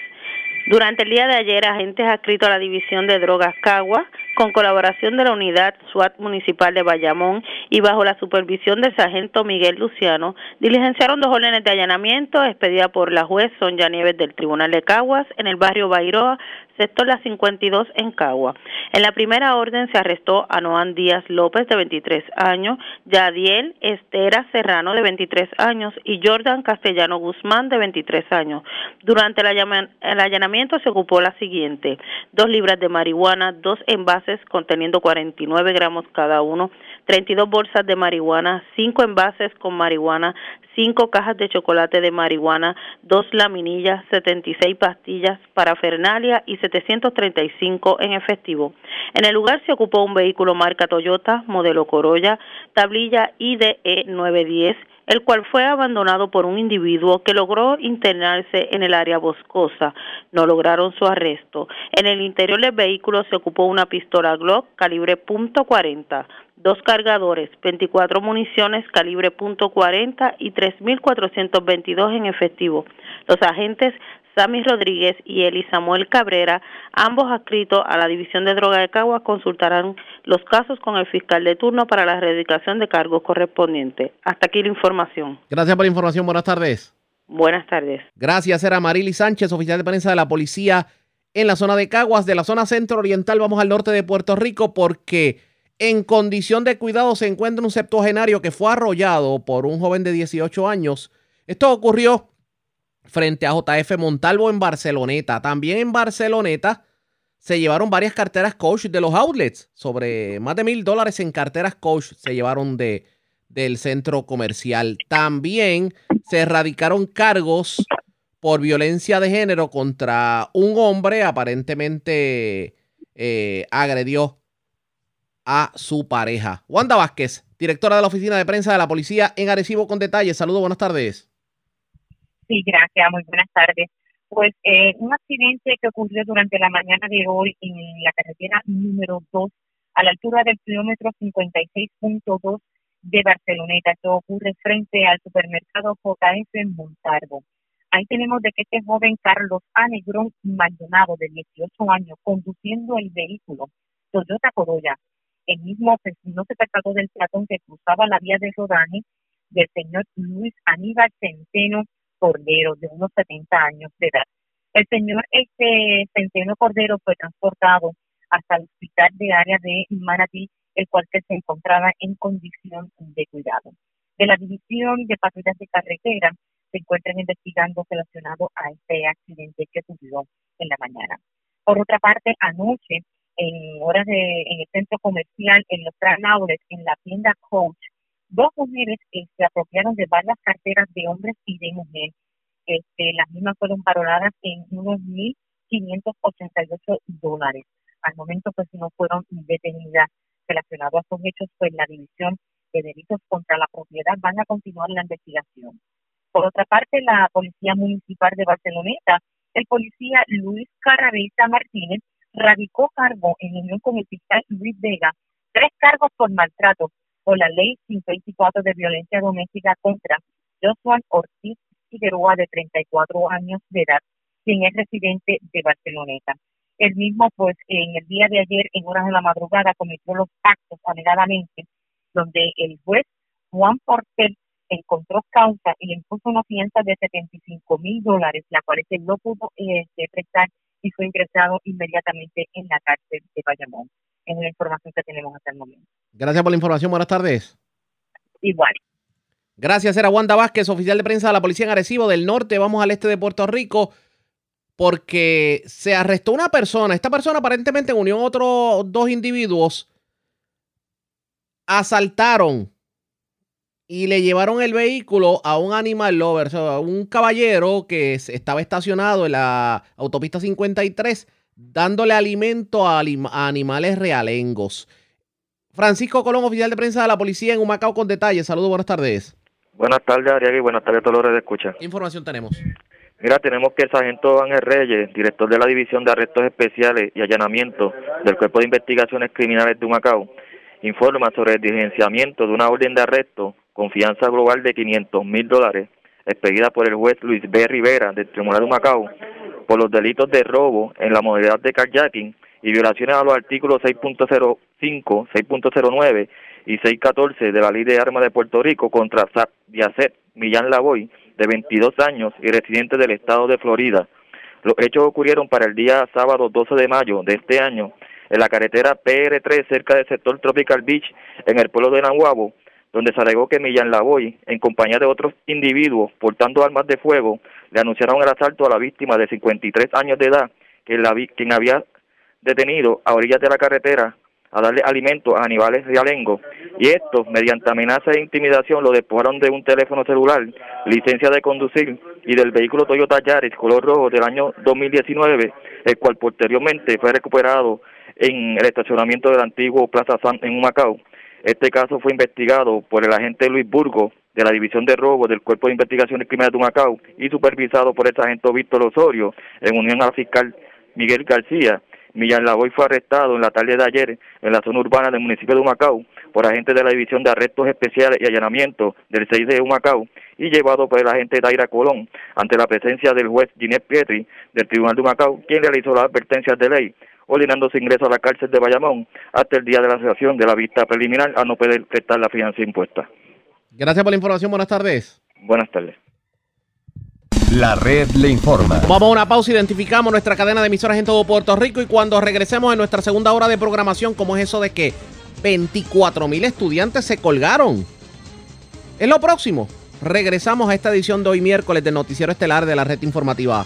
Durante el día de ayer, agentes adscritos a la División de Drogas Caguas, con colaboración de la Unidad SWAT Municipal de Bayamón y bajo la supervisión del sargento Miguel Luciano, diligenciaron dos órdenes de allanamiento expedidas por la juez Sonia Nieves del Tribunal de Caguas en el barrio Bairoa, sector La 52 en Cagua. En la primera orden se arrestó a Noan Díaz López, de 23 años, Yadiel Estera Serrano, de 23 años, y Jordan Castellano Guzmán, de 23 años. Durante el allanamiento se ocupó la siguiente, dos libras de marihuana, dos envases conteniendo 49 gramos cada uno, 32 bolsas de marihuana, cinco envases con marihuana, cinco cajas de chocolate de marihuana, dos laminillas, 76 pastillas, parafernalia y 735 en efectivo. En el lugar se ocupó un vehículo marca Toyota, modelo Corolla, tablilla IDE 910, el cual fue abandonado por un individuo que logró internarse en el área boscosa. No lograron su arresto. En el interior del vehículo se ocupó una pistola Glock calibre .40, dos cargadores, 24 municiones calibre .40 y 3.422 en efectivo. Los agentes Sammy Rodríguez y Eli Samuel Cabrera, ambos adscritos a la División de Droga de Caguas, consultarán los casos con el fiscal de turno para la erradicación de cargos correspondientes. Hasta aquí la información. Gracias por la información. Buenas tardes. Buenas tardes. Gracias, era Marily Sánchez, oficial de prensa de la policía en la zona de Caguas. De la zona centro-oriental vamos al norte de Puerto Rico porque en condición de cuidado se encuentra un septuagenario que fue arrollado por un joven de 18 años. Esto ocurrió frente a JF Montalvo en Barceloneta. También en Barceloneta se llevaron varias carteras coach de los outlets. Sobre más de mil dólares en carteras coach se llevaron de, del centro comercial. También se erradicaron cargos por violencia de género contra un hombre aparentemente eh, agredió a su pareja. Wanda Vázquez, directora de la oficina de prensa de la policía en Arecibo con detalles. Saludos, buenas tardes. Sí, gracias. Muy buenas tardes. Pues eh, un accidente que ocurrió durante la mañana de hoy en la carretera número 2 a la altura del kilómetro 56.2 de Barceloneta. Esto ocurre frente al supermercado JF en Montalvo. Ahí tenemos de que este joven Carlos A. Negrón Maldonado, de 18 años, conduciendo el vehículo Toyota Corolla. El mismo pues, no se percató del platón que cruzaba la vía de rodaje del señor Luis Aníbal Centeno Cordero, de unos 70 años de edad. El señor este Centeno Cordero fue transportado hasta el hospital de área de Manatí, el cual se encontraba en condición de cuidado. De la División de Patrullas de Carretera se encuentran investigando relacionado a este accidente que ocurrió en la mañana. Por otra parte, anoche, en horas de en el centro comercial, en los Tranaules, en la tienda Coach, dos mujeres que se apropiaron de varias carteras de hombres y de mujeres. Este, las mismas fueron valoradas en unos 1.588 dólares. Al momento, pues no fueron detenidas relacionadas a estos hechos, pues la División de Delitos contra la Propiedad van a continuar la investigación. Por otra parte, la Policía Municipal de Barceloneta, el policía Luis Carrabeza Martínez, radicó cargo en unión con el fiscal Luis Vega, tres cargos por maltrato por la ley 524 de violencia doméstica contra Joshua Ortiz Figueroa, de 34 años de edad, quien es residente de Barceloneta. El mismo, pues, en el día de ayer, en horas de la madrugada, cometió los actos alegadamente, donde el juez Juan Portel encontró causa y le impuso una fianza de 75 mil dólares, la cual él no pudo eh, prestar y fue ingresado inmediatamente en la cárcel de Bayamón es la información que tenemos hasta el momento. Gracias por la información. Buenas tardes. Igual. Gracias, era Wanda Vázquez, oficial de prensa de la Policía en Arecibo del Norte. Vamos al este de Puerto Rico porque se arrestó una persona. Esta persona aparentemente unió a otros dos individuos. Asaltaron y le llevaron el vehículo a un animal lover, o sea, a un caballero que estaba estacionado en la autopista 53 dándole alimento a, a animales realengos. Francisco Colón, oficial de prensa de la policía en Humacao con detalles. Saludos, buenas tardes. Buenas tardes, y buenas tardes a todos los que escuchan. ¿Qué información tenemos? Mira, tenemos que el sargento Ángel Reyes, director de la División de Arrestos Especiales y Allanamiento del Cuerpo de Investigaciones Criminales de Humacao, informa sobre el diligenciamiento de una orden de arresto con fianza global de 500 mil dólares expedida por el juez Luis B. Rivera del Tribunal de Humacao por los delitos de robo en la modalidad de carjacking y violaciones a los artículos 6.05, 6.09 y 6.14 de la Ley de Armas de Puerto Rico contra Yacet Millán Lavoy, de 22 años y residente del estado de Florida. Los hechos ocurrieron para el día sábado 12 de mayo de este año en la carretera PR3 cerca del sector Tropical Beach en el pueblo de Nahuabo, donde se alegó que Millán Lavoy, en compañía de otros individuos portando armas de fuego, le anunciaron el asalto a la víctima de 53 años de edad, que la, quien había detenido a orillas de la carretera a darle alimento a animales realengos y estos, mediante amenaza e intimidación, lo despojaron de un teléfono celular, licencia de conducir y del vehículo Toyota Yaris color rojo del año 2019, el cual posteriormente fue recuperado en el estacionamiento del antiguo Plaza San en Macao. Este caso fue investigado por el agente Luis Burgo de la División de Robo del Cuerpo de Investigaciones Criminales de Macao y supervisado por el sargento Víctor Osorio en unión a la fiscal Miguel García. Millán Lavoy fue arrestado en la tarde de ayer en la zona urbana del municipio de Humacao por agentes de la División de Arrestos Especiales y Allanamiento del 6 de Humacao y llevado por el agente Daira Colón ante la presencia del juez Ginette Pietri del Tribunal de Humacao, quien realizó las advertencias de ley, ordenando su ingreso a la cárcel de Bayamón hasta el día de la asociación de la vista preliminar a no poder prestar la fianza impuesta. Gracias por la información. Buenas tardes. Buenas tardes. La red le informa. Vamos a una pausa, identificamos nuestra cadena de emisoras en todo Puerto Rico y cuando regresemos en nuestra segunda hora de programación, ¿cómo es eso de que 24 mil estudiantes se colgaron? Es lo próximo. Regresamos a esta edición de hoy miércoles del Noticiero Estelar de la Red Informativa.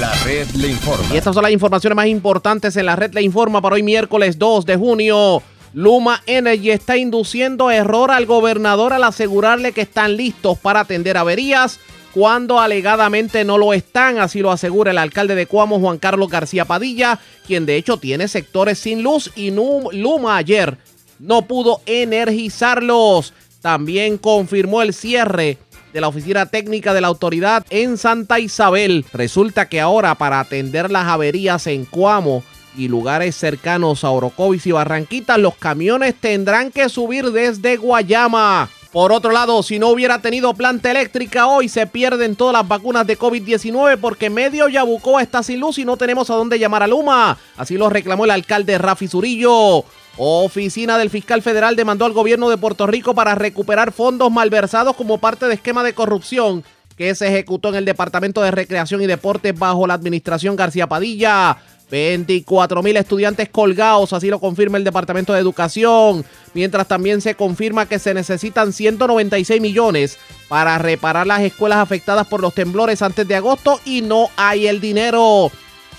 La red le informa. Y estas son las informaciones más importantes en la red le informa para hoy miércoles 2 de junio. Luma Energy está induciendo error al gobernador al asegurarle que están listos para atender averías cuando alegadamente no lo están, así lo asegura el alcalde de Cuamo, Juan Carlos García Padilla, quien de hecho tiene sectores sin luz y Luma ayer no pudo energizarlos. También confirmó el cierre de la oficina técnica de la autoridad en Santa Isabel. Resulta que ahora para atender las averías en Cuamo y lugares cercanos a Orocovis y Barranquitas, los camiones tendrán que subir desde Guayama. Por otro lado, si no hubiera tenido planta eléctrica hoy, se pierden todas las vacunas de COVID-19 porque medio Yabucoa está sin luz y no tenemos a dónde llamar a Luma. Así lo reclamó el alcalde Rafi Zurillo. Oficina del Fiscal Federal demandó al gobierno de Puerto Rico para recuperar fondos malversados como parte de esquema de corrupción que se ejecutó en el Departamento de Recreación y Deportes bajo la administración García Padilla. 24 mil estudiantes colgados, así lo confirma el Departamento de Educación, mientras también se confirma que se necesitan 196 millones para reparar las escuelas afectadas por los temblores antes de agosto y no hay el dinero.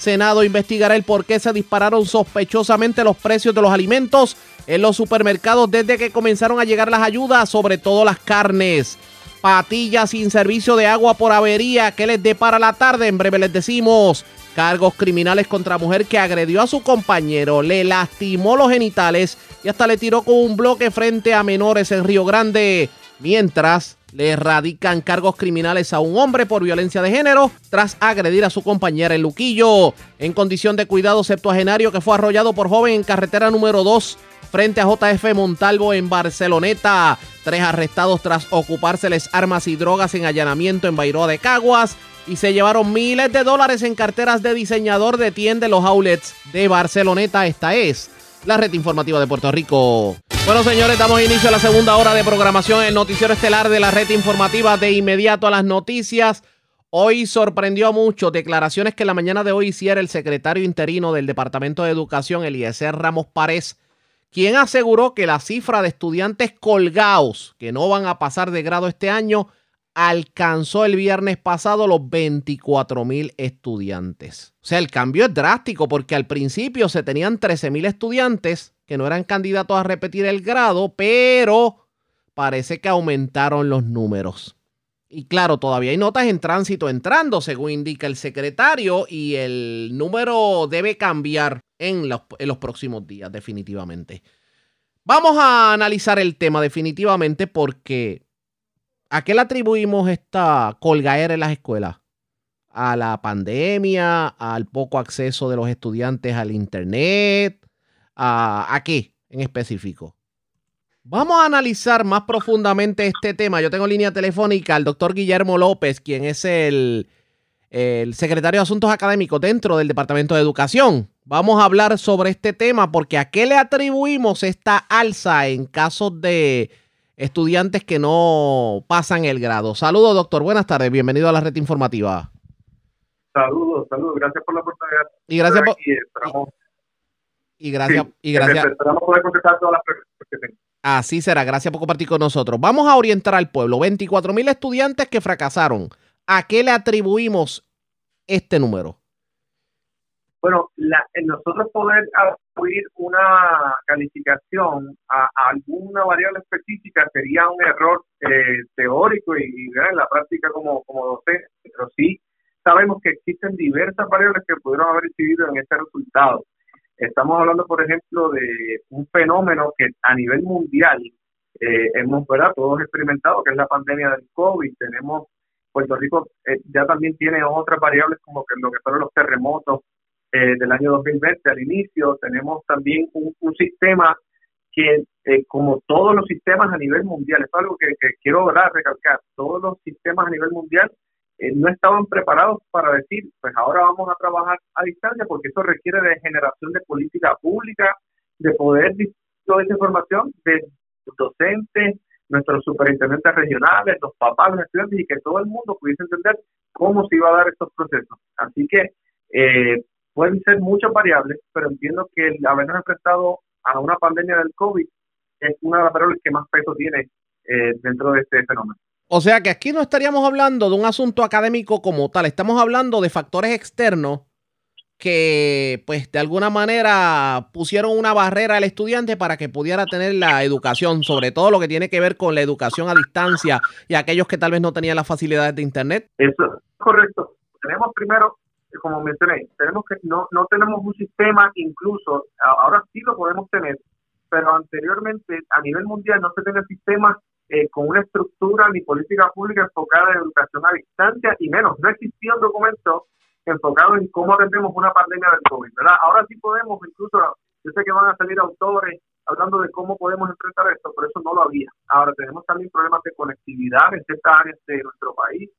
Senado investigará el por qué se dispararon sospechosamente los precios de los alimentos en los supermercados desde que comenzaron a llegar las ayudas, sobre todo las carnes. Patillas sin servicio de agua por avería. ¿Qué les depara la tarde? En breve les decimos. Cargos criminales contra mujer que agredió a su compañero, le lastimó los genitales y hasta le tiró con un bloque frente a menores en Río Grande. Mientras le radican cargos criminales a un hombre por violencia de género tras agredir a su compañera en Luquillo. En condición de cuidado septuagenario que fue arrollado por joven en carretera número 2 frente a JF Montalvo en Barceloneta. Tres arrestados tras ocupárseles armas y drogas en allanamiento en Bairoa de Caguas. Y se llevaron miles de dólares en carteras de diseñador de tienda de los outlets de Barceloneta. Esta es la red informativa de Puerto Rico. Bueno, señores, damos inicio a la segunda hora de programación en Noticiero Estelar de la red informativa de inmediato a las noticias. Hoy sorprendió mucho declaraciones que la mañana de hoy hiciera el secretario interino del Departamento de Educación, Eliezer Ramos Párez, quien aseguró que la cifra de estudiantes colgados que no van a pasar de grado este año alcanzó el viernes pasado los 24 mil estudiantes. O sea, el cambio es drástico porque al principio se tenían 13 mil estudiantes que no eran candidatos a repetir el grado, pero parece que aumentaron los números. Y claro, todavía hay notas en tránsito entrando, según indica el secretario, y el número debe cambiar en los, en los próximos días, definitivamente. Vamos a analizar el tema definitivamente porque ¿a qué le atribuimos esta colgaera en las escuelas? ¿A la pandemia? ¿Al poco acceso de los estudiantes al Internet? ¿A, qué en específico? Vamos a analizar más profundamente este tema. Yo tengo línea telefónica al doctor Guillermo López, quien es el, el, secretario de Asuntos Académicos dentro del Departamento de Educación. Vamos a hablar sobre este tema porque a qué le atribuimos esta alza en casos de estudiantes que no pasan el grado. Saludos, doctor. Buenas tardes. Bienvenido a la red informativa. Saludos, saludos. Gracias por la oportunidad. Y gracias por... Y, gracias, sí, y gracias. Esperamos poder contestar todas las preguntas que tengan. Así será, gracias por compartir con nosotros. Vamos a orientar al pueblo. 24 mil estudiantes que fracasaron. ¿A qué le atribuimos este número? Bueno, la, nosotros poder atribuir una calificación a, alguna variable específica sería un error eh, teórico y, y en la práctica como, como docente, pero sí sabemos que existen diversas variables que pudieron haber incidido en este resultado. Estamos hablando, por ejemplo, de un fenómeno que a nivel mundial eh, hemos, ¿verdad? Todos experimentado, que es la pandemia del COVID. Tenemos, Puerto Rico eh, ya también tiene otras variables como que lo que fueron los terremotos eh, del año 2020 al inicio. Tenemos también un, un sistema que, eh, como todos los sistemas a nivel mundial, es algo que, que quiero ¿verdad? recalcar, todos los sistemas a nivel mundial eh, no estaban preparados para decir, pues ahora vamos a trabajar a distancia, porque eso requiere de generación de política pública, de poder toda esa información de docentes, nuestros superintendentes regionales, los papás, los estudiantes, y que todo el mundo pudiese entender cómo se iba a dar estos procesos. Así que eh, pueden ser muchas variables, pero entiendo que el habernos enfrentado a una pandemia del COVID es una de las variables que más peso tiene eh, dentro de este fenómeno. O sea que aquí no estaríamos hablando de un asunto académico como tal, estamos hablando de factores externos que pues de alguna manera pusieron una barrera al estudiante para que pudiera tener la educación, sobre todo lo que tiene que ver con la educación a distancia y aquellos que tal vez no tenían las facilidades de internet. Eso es correcto. Tenemos primero, como mencioné, tenemos que no, no tenemos un sistema incluso, ahora sí lo podemos tener, pero anteriormente a nivel mundial no se tenía sistemas eh, con una estructura ni política pública enfocada en educación a distancia y menos, no existía un documento enfocado en cómo atendemos una pandemia del COVID, ¿verdad? Ahora sí podemos, incluso, yo sé que van a salir autores hablando de cómo podemos enfrentar esto, pero eso no lo había. Ahora tenemos también problemas de conectividad en ciertas áreas de nuestro país,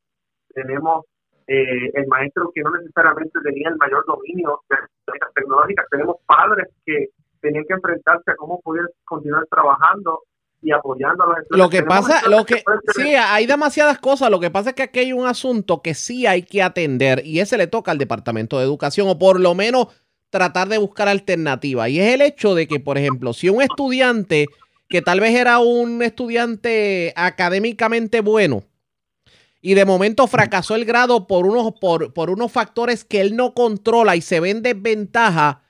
tenemos eh, el maestro que no necesariamente tenía el mayor dominio de las tecnológicas, tenemos padres que tenían que enfrentarse a cómo poder continuar trabajando y apoyando a los Lo que pasa, lo que sí, hay demasiadas cosas. Lo que pasa es que aquí hay un asunto que sí hay que atender y ese le toca al Departamento de Educación o por lo menos tratar de buscar alternativas. Y es el hecho de que, por ejemplo, si un estudiante que tal vez era un estudiante académicamente bueno y de momento fracasó el grado por unos, por, por unos factores que él no controla y se ve en desventaja,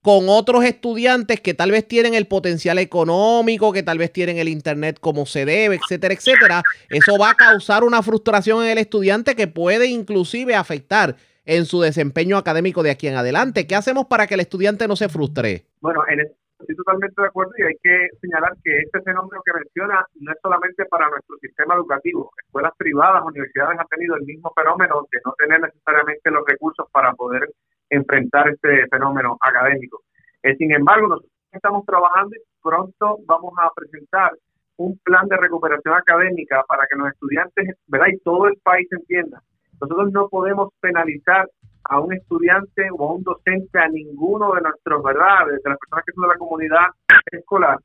con otros estudiantes que tal vez tienen el potencial económico, que tal vez tienen el internet como se debe, etcétera, etcétera, eso va a causar una frustración en el estudiante que puede inclusive afectar en su desempeño académico de aquí en adelante. ¿Qué hacemos para que el estudiante no se frustre? Bueno, en eso estoy totalmente de acuerdo y hay que señalar que este fenómeno que menciona no es solamente para nuestro sistema educativo. Escuelas privadas, universidades han tenido el mismo fenómeno de no tener necesariamente los recursos para poder enfrentar este fenómeno académico. Eh, sin embargo, nosotros estamos trabajando y pronto vamos a presentar un plan de recuperación académica para que los estudiantes, ¿verdad? Y todo el país entienda. Nosotros no podemos penalizar a un estudiante o a un docente, a ninguno de nuestros, ¿verdad?, de las personas que son de la comunidad escolar,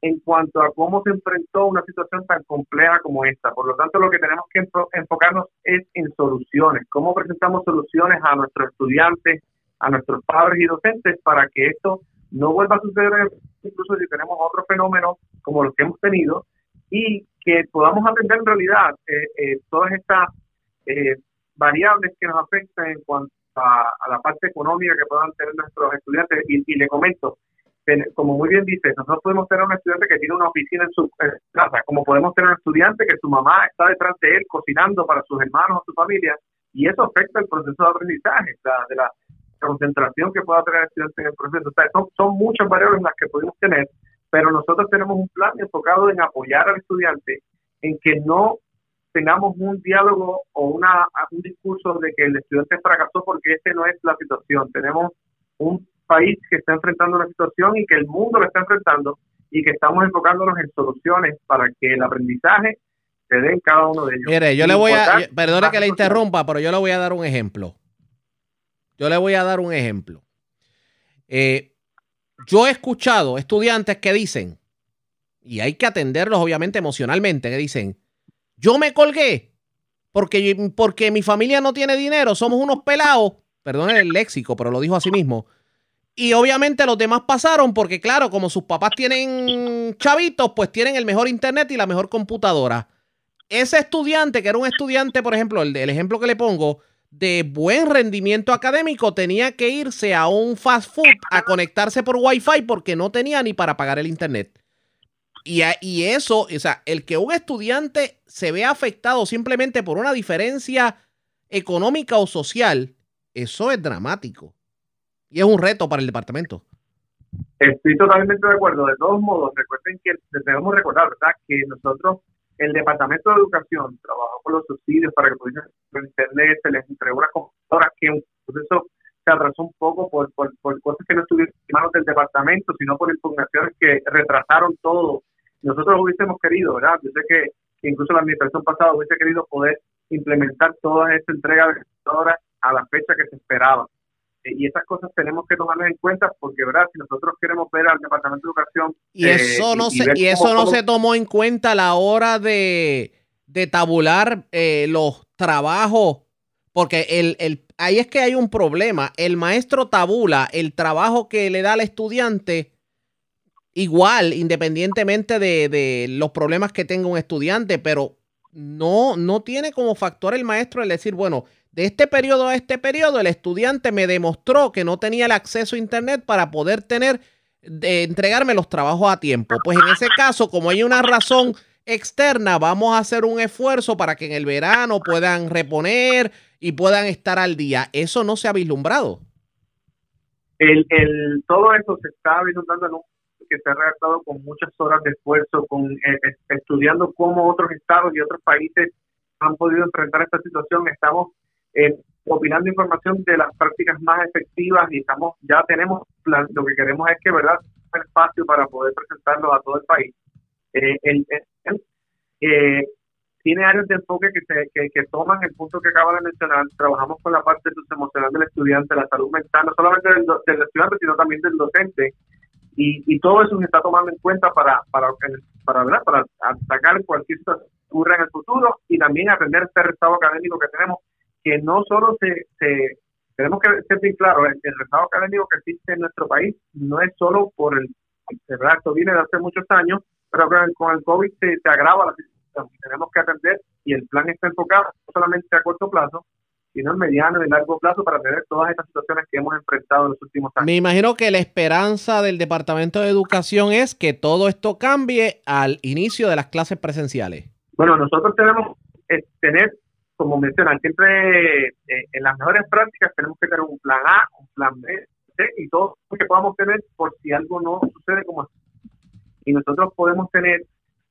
en cuanto a cómo se enfrentó una situación tan compleja como esta. Por lo tanto, lo que tenemos que enfocarnos es en soluciones, cómo presentamos soluciones a nuestros estudiantes, a nuestros padres y docentes para que esto no vuelva a suceder, incluso si tenemos otros fenómenos como los que hemos tenido, y que podamos atender en realidad eh, eh, todas estas eh, variables que nos afectan en cuanto a, la parte económica que puedan tener nuestros estudiantes. Y, y le comento, como muy bien dice, nosotros podemos tener un estudiante que tiene una oficina en su casa, como podemos tener un estudiante que su mamá está detrás de él cocinando para sus hermanos o su familia, y eso afecta el proceso de aprendizaje, de la concentración que pueda tener el estudiante en el proceso. son, son muchas variables las que podemos tener, pero nosotros tenemos un plan enfocado en apoyar al estudiante, en que no tengamos un diálogo o una, un discurso de que el estudiante fracasó porque esta no es la situación. Tenemos un país que está enfrentando una situación y que el mundo lo está enfrentando y que estamos enfocándonos en soluciones para que el aprendizaje se dé en cada uno de ellos. Mire, yo le voy a, perdone que le interrumpa, pero yo le voy a dar un ejemplo. Yo le voy a dar un ejemplo. Eh, yo he escuchado estudiantes que dicen, y hay que atenderlos obviamente emocionalmente, que dicen, yo me colgué porque, porque mi familia no tiene dinero, somos unos pelados, perdón el léxico, pero lo dijo así mismo. Y obviamente los demás pasaron porque, claro, como sus papás tienen chavitos, pues tienen el mejor internet y la mejor computadora. Ese estudiante, que era un estudiante, por ejemplo, el, el ejemplo que le pongo, de buen rendimiento académico tenía que irse a un fast food a conectarse por Wi-Fi porque no tenía ni para pagar el internet. Y, y eso, o sea, el que un estudiante se vea afectado simplemente por una diferencia económica o social, eso es dramático. Y es un reto para el departamento. Estoy totalmente de acuerdo. De todos modos, recuerden que debemos recordar, ¿verdad? Que nosotros, el Departamento de Educación, trabajó con los subsidios para que pudiesen internet, se les entregó una computadora que un proceso se atrasó un poco por, por, por cosas que no estuvieron en manos del departamento, sino por impugnaciones que retrasaron todo nosotros hubiésemos querido, ¿verdad? Yo sé que incluso la administración pasada hubiese querido poder implementar toda esta entrega de computadoras a la fecha que se esperaba. Eh, y esas cosas tenemos que tomarlas en cuenta porque, ¿verdad? Si nosotros queremos ver al Departamento de Educación... Y eso eh, no, se, y eso no se tomó en cuenta a la hora de, de tabular eh, los trabajos, porque el, el, ahí es que hay un problema. El maestro tabula el trabajo que le da al estudiante igual, independientemente de, los problemas que tenga un estudiante, pero no, no tiene como factor el maestro el decir, bueno, de este periodo a este periodo, el estudiante me demostró que no tenía el acceso a Internet para poder tener, de entregarme los trabajos a tiempo. Pues en ese caso, como hay una razón externa, vamos a hacer un esfuerzo para que en el verano puedan reponer y puedan estar al día. Eso no se ha vislumbrado. El, el, todo eso se está vislumbrando en un que se ha redactado con muchas horas de esfuerzo, con eh, estudiando cómo otros estados y otros países han podido enfrentar esta situación. Estamos eh, opinando información de las prácticas más efectivas y estamos ya tenemos lo que queremos es que verdad espacio para poder presentarlo a todo el país. Eh, el, tiene áreas de enfoque que, se, que, toman el punto que acaba de mencionar. Trabajamos con la parte emocional del estudiante, la salud mental, no solamente del estudiante, sino también del docente y, y todo eso se está tomando en cuenta para para para, para atacar cualquier situación que ocurra en el futuro y también aprender este estado académico que tenemos que no solo se, se tenemos que ser bien claro el, el académico que existe en nuestro país no es solo por el ¿verdad? esto viene de hace muchos años pero con el COVID se, agrava la situación tenemos que atender y el plan está enfocado no solamente a corto plazo sino en mediano y largo plazo para tener todas estas situaciones que hemos enfrentado en los últimos años. Me imagino que la esperanza del Departamento de Educación es que todo esto cambie al inicio de las clases presenciales. Bueno, nosotros tenemos que eh, tener, como mencionan, siempre eh, en las mejores prácticas tenemos que tener un plan A, un plan B, C y todo lo que podamos tener por si algo no sucede como así. Y nosotros podemos tener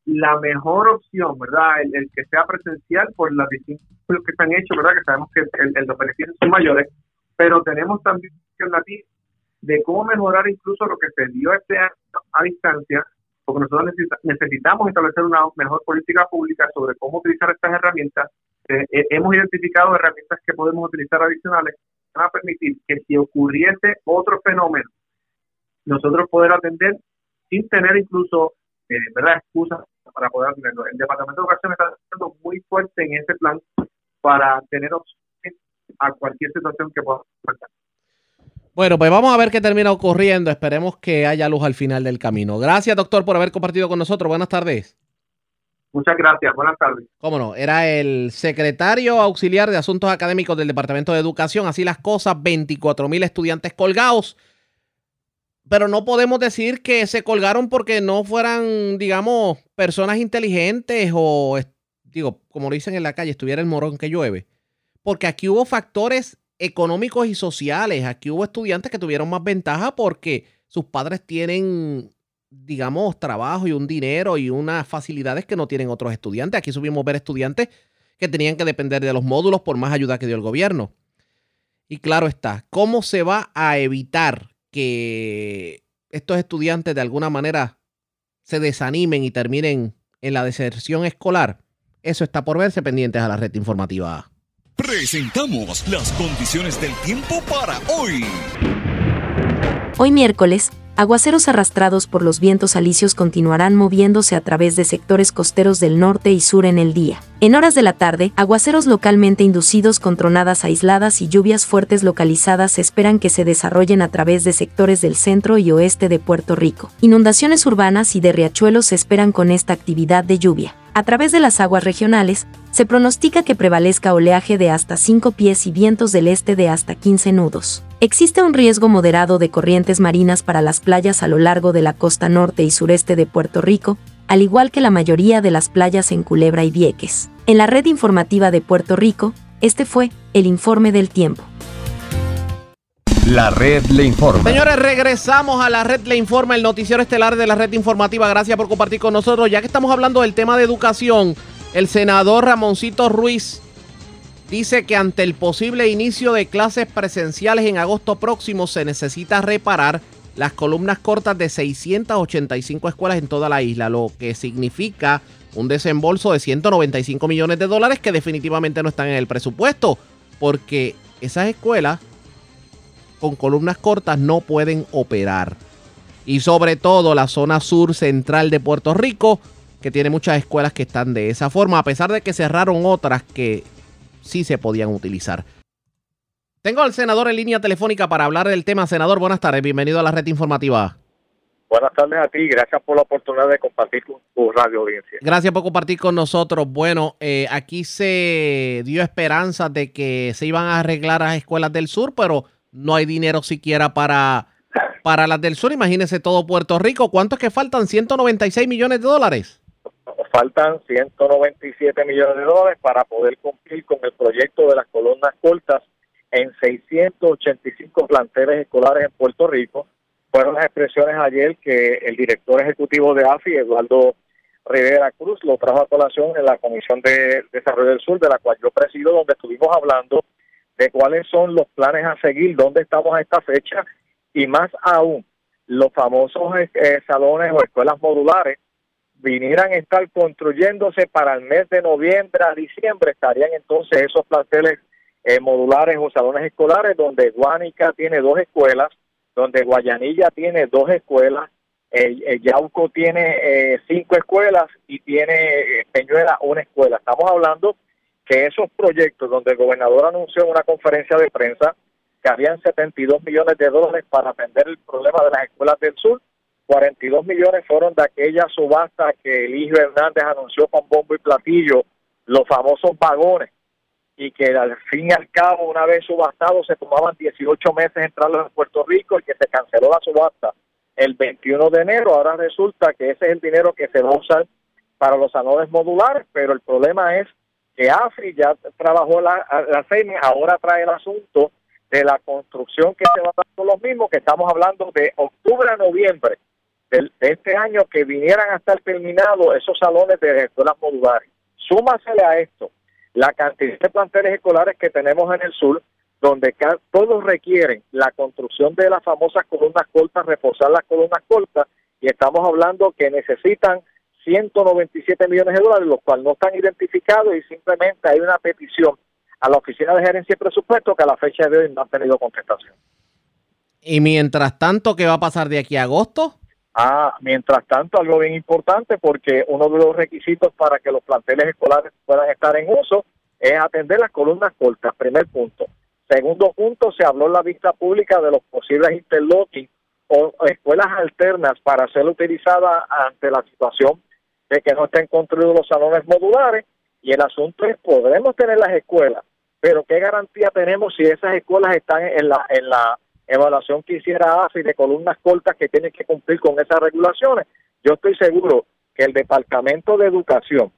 la mejor opción, ¿verdad? El, que sea presencial por las distintas que se han hecho, ¿verdad? Que sabemos que el, los beneficios son mayores, pero tenemos también alternativas de cómo mejorar incluso lo que se dio este año a distancia, porque nosotros necesitamos establecer una mejor política pública sobre cómo utilizar estas herramientas. Eh, eh, hemos identificado herramientas que podemos utilizar adicionales van a permitir que si ocurriese otro fenómeno, nosotros poder atender sin tener incluso, eh, ¿verdad?, excusas para poder atenderlo. El Departamento de Educación está siendo muy fuerte en ese plan para tener opciones a cualquier situación que pueda pasar. Bueno, pues vamos a ver qué termina ocurriendo. Esperemos que haya luz al final del camino. Gracias, doctor, por haber compartido con nosotros. Buenas tardes. Muchas gracias. Buenas tardes. Cómo no, era el secretario auxiliar de Asuntos Académicos del Departamento de Educación. Así las cosas, 24 mil estudiantes colgados. Pero no podemos decir que se colgaron porque no fueran, digamos, personas inteligentes o, digo, como lo dicen en la calle, estuviera el morón que llueve. Porque aquí hubo factores económicos y sociales. Aquí hubo estudiantes que tuvieron más ventaja porque sus padres tienen, digamos, trabajo y un dinero y unas facilidades que no tienen otros estudiantes. Aquí subimos ver estudiantes que tenían que depender de los módulos por más ayuda que dio el gobierno. Y claro está, ¿cómo se va a evitar que estos estudiantes de alguna manera se desanimen y terminen en la deserción escolar? Eso está por verse pendientes a la red informativa. Presentamos las condiciones del tiempo para hoy. Hoy miércoles, aguaceros arrastrados por los vientos alisios continuarán moviéndose a través de sectores costeros del norte y sur en el día. En horas de la tarde, aguaceros localmente inducidos con tronadas aisladas y lluvias fuertes localizadas esperan que se desarrollen a través de sectores del centro y oeste de Puerto Rico. Inundaciones urbanas y de riachuelos se esperan con esta actividad de lluvia. A través de las aguas regionales, se pronostica que prevalezca oleaje de hasta 5 pies y vientos del este de hasta 15 nudos. Existe un riesgo moderado de corrientes marinas para las playas a lo largo de la costa norte y sureste de Puerto Rico, al igual que la mayoría de las playas en Culebra y Vieques. En la red informativa de Puerto Rico, este fue el informe del tiempo. La red le informa. Señores, regresamos a la red le informa, el noticiero estelar de la red informativa. Gracias por compartir con nosotros. Ya que estamos hablando del tema de educación, el senador Ramoncito Ruiz dice que ante el posible inicio de clases presenciales en agosto próximo se necesita reparar las columnas cortas de 685 escuelas en toda la isla, lo que significa un desembolso de 195 millones de dólares que definitivamente no están en el presupuesto, porque esas escuelas con columnas cortas no pueden operar. Y sobre todo la zona sur central de Puerto Rico, que tiene muchas escuelas que están de esa forma, a pesar de que cerraron otras que sí se podían utilizar. Tengo al senador en línea telefónica para hablar del tema. Senador, buenas tardes, bienvenido a la red informativa. Buenas tardes a ti, gracias por la oportunidad de compartir con tu radio audiencia. Gracias por compartir con nosotros. Bueno, eh, aquí se dio esperanza de que se iban a arreglar las escuelas del sur, pero no hay dinero siquiera para, para las del sur. Imagínese todo Puerto Rico. ¿Cuánto es que faltan? 196 millones de dólares. Faltan 197 millones de dólares para poder cumplir con el proyecto de las columnas cortas en 685 planteles escolares en Puerto Rico. Fueron las expresiones ayer que el director ejecutivo de AFI, Eduardo Rivera Cruz, lo trajo a colación en la Comisión de Desarrollo del Sur, de la cual yo presido, donde estuvimos hablando de cuáles son los planes a seguir, dónde estamos a esta fecha y más aún, los famosos eh, salones o escuelas modulares vinieran a estar construyéndose para el mes de noviembre a diciembre, estarían entonces esos planteles eh, modulares o salones escolares donde Guánica tiene dos escuelas, donde Guayanilla tiene dos escuelas, eh, Yauco tiene eh, cinco escuelas y tiene Peñuela una escuela. Estamos hablando que esos proyectos donde el gobernador anunció en una conferencia de prensa que habían 72 millones de dólares para atender el problema de las escuelas del sur, 42 millones fueron de aquella subasta que Eligio Hernández anunció con bombo y platillo, los famosos vagones, y que al fin y al cabo, una vez subastados, se tomaban 18 meses entrarlos en Puerto Rico y que se canceló la subasta el 21 de enero. Ahora resulta que ese es el dinero que se va a usar para los salones modulares, pero el problema es que AFRI ya trabajó la, la ahora trae el asunto de la construcción que se va a dar con los mismos, que estamos hablando de octubre a noviembre de, este año que vinieran a estar terminados esos salones de escuelas modulares. Súmasele a esto la cantidad de planteles escolares que tenemos en el sur, donde todos requieren la construcción de las famosas columnas cortas, reforzar las columnas cortas, y estamos hablando que necesitan 197 millones de dólares, los cuales no están identificados y simplemente hay una petición a la Oficina de Gerencia y Presupuesto que a la fecha de hoy no han tenido contestación. Y mientras tanto, ¿qué va a pasar de aquí a agosto? Ah, mientras tanto, algo bien importante porque uno de los requisitos para que los planteles escolares puedan estar en uso es atender las columnas cortas, primer punto. Segundo punto, se habló en la vista pública de los posibles interlocking o escuelas alternas para ser utilizadas ante la situación de que no estén construidos los salones modulares. Y el asunto es, podremos tener las escuelas, pero ¿qué garantía tenemos si esas escuelas están en la, en la evaluación que hiciera ASI de columnas cortas que tienen que cumplir con esas regulaciones? Yo estoy seguro que el Departamento de Educación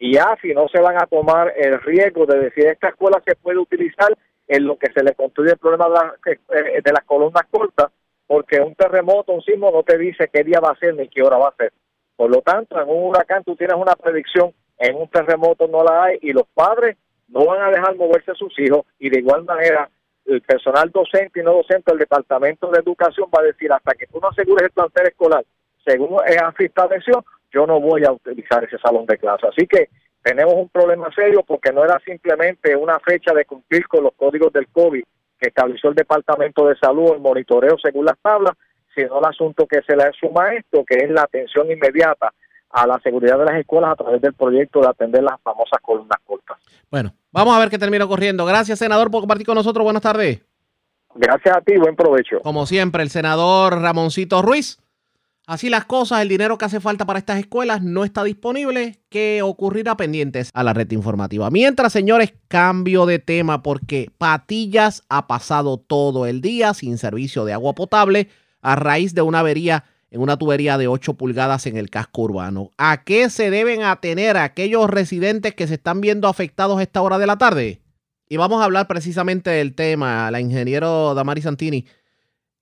y AFI no se van a tomar el riesgo de decir esta escuela se puede utilizar en lo que se le construye el problema de, eh, de las columnas cortas, porque un terremoto, un sismo no te dice qué día va a ser ni qué hora va a ser. Por lo tanto, en un huracán tú tienes una predicción, en un terremoto no la hay y los padres no van a dejar moverse a sus hijos y de igual manera el personal docente y no docente del Departamento de Educación va a decir hasta que tú no asegures el plantel escolar, según AFI estableció, yo no voy a utilizar ese salón de clase. Así que tenemos un problema serio porque no era simplemente una fecha de cumplir con los códigos del COVID que estableció el Departamento de Salud, el monitoreo según las tablas, sino el asunto que se le suma esto, que es la atención inmediata a la seguridad de las escuelas a través del proyecto de atender las famosas columnas cortas. Bueno, vamos a ver qué termina ocurriendo. Gracias, senador, por compartir con nosotros. Buenas tardes. Gracias a ti, buen provecho. Como siempre, el senador Ramoncito Ruiz. Así las cosas, el dinero que hace falta para estas escuelas no está disponible, que ocurrirá pendientes a la red informativa. Mientras, señores, cambio de tema porque Patillas ha pasado todo el día sin servicio de agua potable a raíz de una avería en una tubería de 8 pulgadas en el casco urbano. ¿A qué se deben atener aquellos residentes que se están viendo afectados a esta hora de la tarde? Y vamos a hablar precisamente del tema. La ingeniero Damari Santini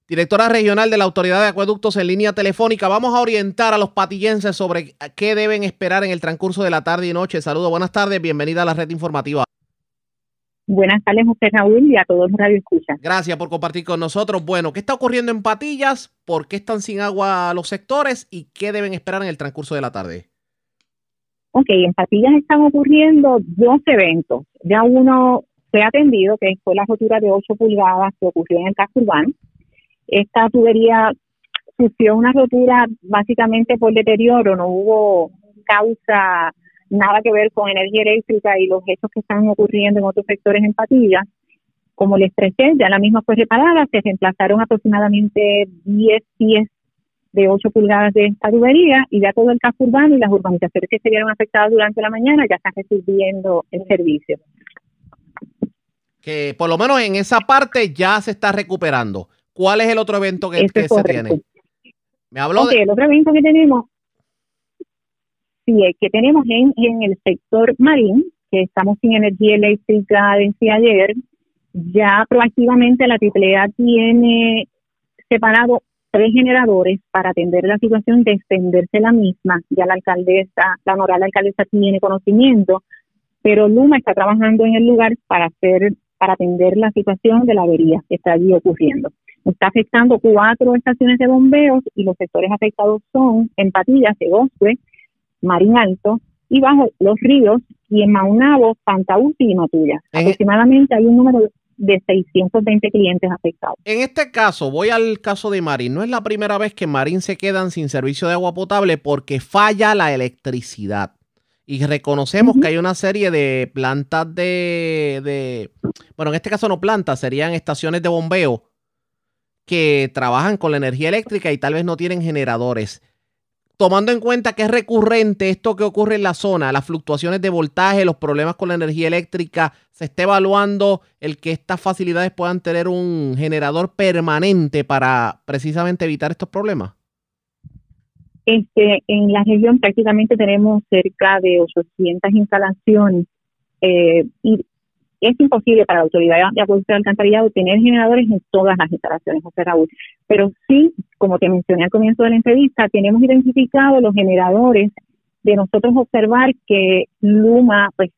directora regional de la Autoridad de Acueductos en línea telefónica. Vamos a orientar a los patillenses sobre qué deben esperar en el transcurso de la tarde y noche. Saludos, buenas tardes, bienvenida a la red informativa. Buenas tardes, José Raúl, y a todos los radioescuchas. Gracias por compartir con nosotros. Bueno, ¿qué está ocurriendo en Patillas? ¿Por qué están sin agua los sectores? ¿Y qué deben esperar en el transcurso de la tarde? Ok, en Patillas están ocurriendo dos eventos. Ya uno ha atendido, que fue la rotura de 8 pulgadas que ocurrió en el casco urbano esta tubería sufrió una rotura básicamente por deterioro, no hubo causa nada que ver con energía eléctrica y los hechos que están ocurriendo en otros sectores en Patilla. Como les expresé, ya la misma fue reparada, se reemplazaron aproximadamente 10 pies de 8 pulgadas de esta tubería y ya todo el casco urbano y las urbanizaciones que se vieron afectadas durante la mañana ya están recibiendo el servicio. Que por lo menos en esa parte ya se está recuperando. ¿Cuál es el otro evento que, se tiene? Me habló de... El otro evento que tenemos, sí, que tenemos en, en el sector marín, que estamos sin energía eléctrica desde ayer, ya proactivamente la AAA tiene separado tres generadores para atender la situación de extenderse la misma. Ya la alcaldesa, la honorable alcaldesa tiene conocimiento, pero Luma está trabajando en el lugar para hacer, para atender la situación de la avería que está allí ocurriendo. Está afectando cuatro estaciones de bombeos y los sectores afectados son en Patillas, Segosue, Marín Alto y bajo los ríos y en Maunabo, Pantaúti y Matulla. Aproximadamente hay un número de 620 clientes afectados. En este caso, voy al caso de Marín. No es la primera vez que Marín se quedan sin servicio de agua potable porque falla la electricidad. Y reconocemos que hay una serie de plantas de, de, bueno, en este caso no plantas, serían estaciones de bombeo que trabajan con la energía eléctrica y tal vez no tienen generadores. Tomando en cuenta que es recurrente esto que ocurre en la zona, las fluctuaciones de voltaje, los problemas con la energía eléctrica, se está evaluando el que estas facilidades puedan tener un generador permanente para precisamente evitar estos problemas. Este, en la región prácticamente tenemos cerca de 800 instalaciones eh, y es imposible para la autoridad de acueducto de alcantarillado tener generadores en todas las instalaciones, José Raúl. Pero sí, como te mencioné al comienzo de la entrevista, tenemos identificado los generadores de nosotros observar que Luma pues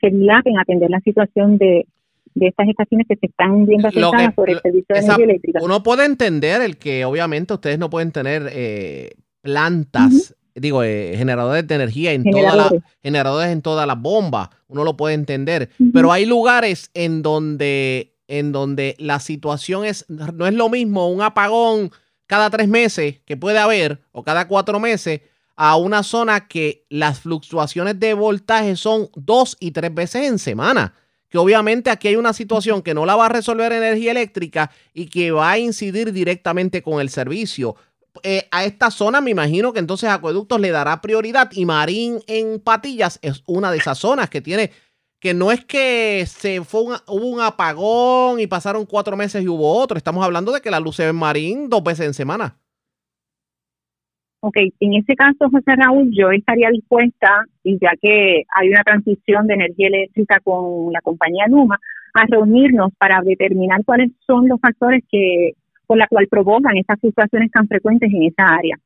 se dilata en atender la situación de, estas estaciones que se están viendo afectadas por el servicio de energía eléctrica. Uno puede entender el que obviamente ustedes no pueden tener eh, plantas digo, eh, generadores de energía en todas las Generadores. generadores en todas las bombas, uno lo puede entender, pero hay lugares en donde en donde la situación es no es lo mismo un apagón cada tres meses que puede haber o cada cuatro meses a una zona que las fluctuaciones de voltaje son dos y tres veces en semana. Que obviamente aquí hay una situación que no la va a resolver energía eléctrica y que va a incidir directamente con el servicio. Eh, a esta zona me imagino que entonces Acueductos le dará prioridad y Marín en Patillas es una de esas zonas que tiene, que no es que se fue un- hubo un apagón y pasaron cuatro meses y hubo otro. Estamos hablando de que la luz se ve en Marín dos veces en semana. Ok, en ese caso, José Raúl, yo estaría dispuesta, y ya que hay una transición de energía eléctrica con la compañía Luma, a reunirnos para determinar cuáles son los factores que por la cual provocan estas fluctuaciones tan frecuentes en esa área.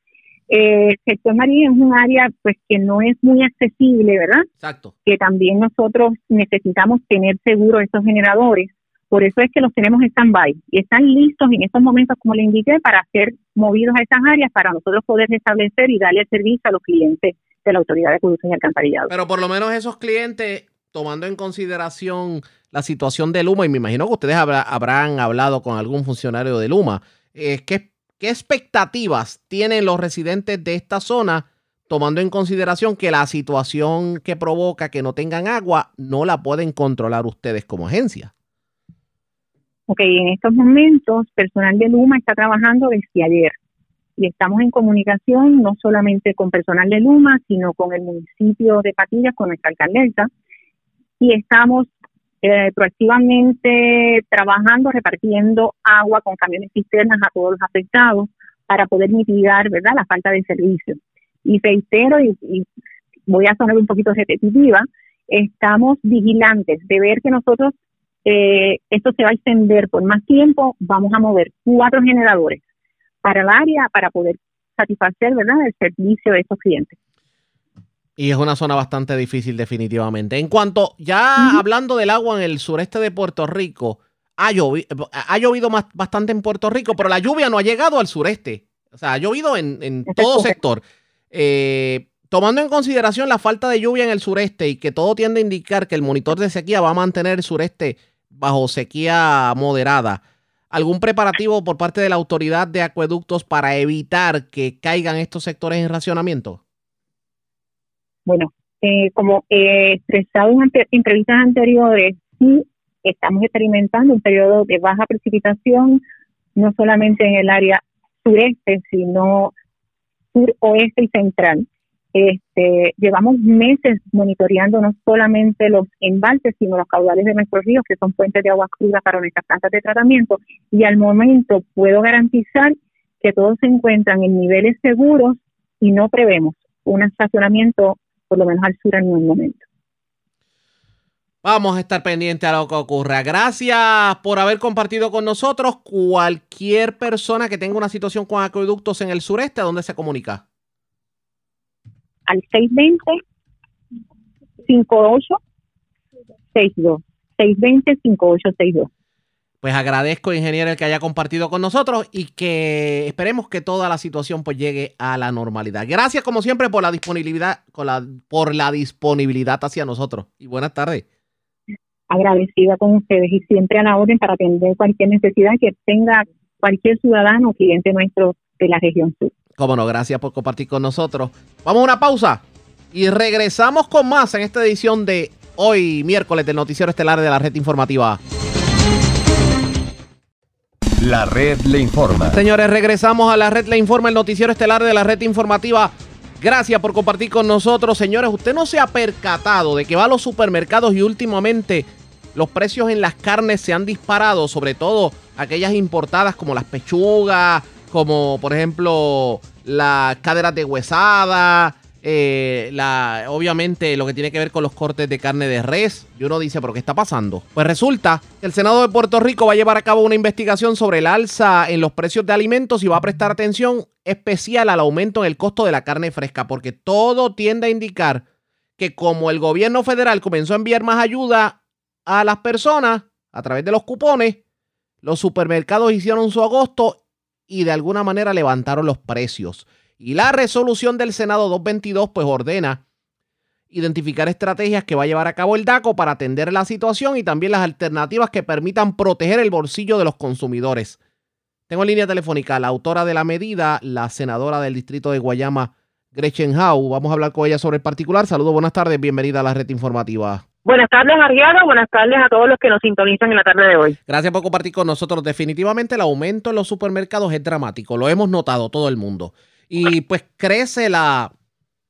Eh, el sector marino es un área pues que no es muy accesible, ¿verdad? Exacto. Que también nosotros necesitamos tener seguros estos generadores. Por eso es que los tenemos en stand-by y están listos en estos momentos, como le indiqué, para ser movidos a esas áreas para nosotros poder restablecer y darle el servicio a los clientes de la Autoridad de Acueductos y Alcantarillado. Pero por lo menos esos clientes, tomando en consideración la situación de Luma, y me imagino que ustedes habrá- habrán hablado con algún funcionario de Luma, eh, ¿qué, ¿qué expectativas tienen los residentes de esta zona, tomando en consideración que la situación que provoca que no tengan agua no la pueden controlar ustedes como agencia? Ok, en estos momentos, personal de Luma está trabajando desde ayer y estamos en comunicación no solamente con personal de Luma, sino con el municipio de Patillas, con nuestra alcaldesa, y estamos eh, proactivamente trabajando, repartiendo agua con camiones cisternas a todos los afectados para poder mitigar, ¿verdad?, la falta de servicio. Y reitero, y, y voy a sonar un poquito repetitiva, estamos vigilantes de ver que nosotros eh, esto se va a extender por más tiempo, vamos a mover cuatro generadores para el área para poder satisfacer, ¿verdad?, el servicio de estos clientes. Y es una zona bastante difícil definitivamente. En cuanto, ya hablando del agua en el sureste de Puerto Rico, ha, llovi- ha llovido más, bastante en Puerto Rico, pero la lluvia no ha llegado al sureste. O sea, ha llovido en, en todo sector. Eh, tomando en consideración la falta de lluvia en el sureste y que todo tiende a indicar que el monitor de sequía va a mantener el sureste bajo sequía moderada, ¿algún preparativo por parte de la autoridad de acueductos para evitar que caigan estos sectores en racionamiento? Bueno, eh, como he expresado en entrevistas anteriores, sí estamos experimentando un periodo de baja precipitación, no solamente en el área sureste, sino sur, oeste y central. Este, llevamos meses monitoreando no solamente los embalses, sino los caudales de nuestros ríos, que son fuentes de agua cruda para nuestras plantas de tratamiento, y al momento puedo garantizar que todos se encuentran en niveles seguros y no prevemos un estacionamiento, por lo menos al sur en ningún momento. Vamos a estar pendientes a lo que ocurra. Gracias por haber compartido con nosotros. Cualquier persona que tenga una situación con acueductos en el sureste, ¿a dónde se comunica? Al 620-5862. 620-5862. Pues agradezco, ingeniero, el que haya compartido con nosotros y que esperemos que toda la situación pues llegue a la normalidad. Gracias, como siempre, por la disponibilidad, con la, por la disponibilidad hacia nosotros. Y buenas tardes. Agradecida con ustedes y siempre a la orden para atender cualquier necesidad que tenga cualquier ciudadano o cliente nuestro de la región sur. Cómo no, gracias por compartir con nosotros. Vamos a una pausa y regresamos con más en esta edición de hoy, miércoles, del Noticiero Estelar de la Red Informativa. La red le informa. Señores, regresamos a la red Le Informa, el noticiero estelar de la red informativa. Gracias por compartir con nosotros. Señores, usted no se ha percatado de que va a los supermercados y últimamente los precios en las carnes se han disparado, sobre todo aquellas importadas como las pechugas, como por ejemplo las caderas de huesada, eh, obviamente lo que tiene que ver con los cortes de carne de res. Y uno dice, ¿pero qué está pasando? Pues resulta que el Senado de Puerto Rico va a llevar a cabo una investigación sobre el alza en los precios de alimentos y va a prestar atención especial al aumento en el costo de la carne fresca, porque todo tiende a indicar que como el gobierno federal comenzó a enviar más ayuda a las personas a través de los cupones, los supermercados hicieron su agosto y de alguna manera levantaron los precios. Y la resolución del Senado 222 pues ordena identificar estrategias que va a llevar a cabo el DACO para atender la situación y también las alternativas que permitan proteger el bolsillo de los consumidores. Tengo en línea telefónica a la autora de la medida, la senadora del distrito de Guayama, Gretchen Howe. Vamos a hablar con ella sobre el particular. Saludos, buenas tardes, bienvenida a la red informativa. Buenas tardes, Arriaga. Buenas tardes a todos los que nos sintonizan en la tarde de hoy. Gracias por compartir con nosotros. Definitivamente el aumento en los supermercados es dramático. Lo hemos notado todo el mundo. Y pues crece la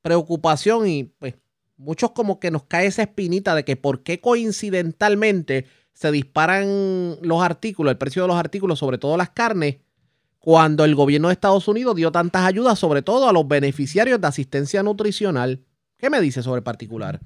preocupación y pues muchos como que nos cae esa espinita de que por qué coincidentalmente se disparan los artículos, el precio de los artículos, sobre todo las carnes, cuando el gobierno de Estados Unidos dio tantas ayudas, sobre todo a los beneficiarios de asistencia nutricional. ¿Qué me dice sobre el particular?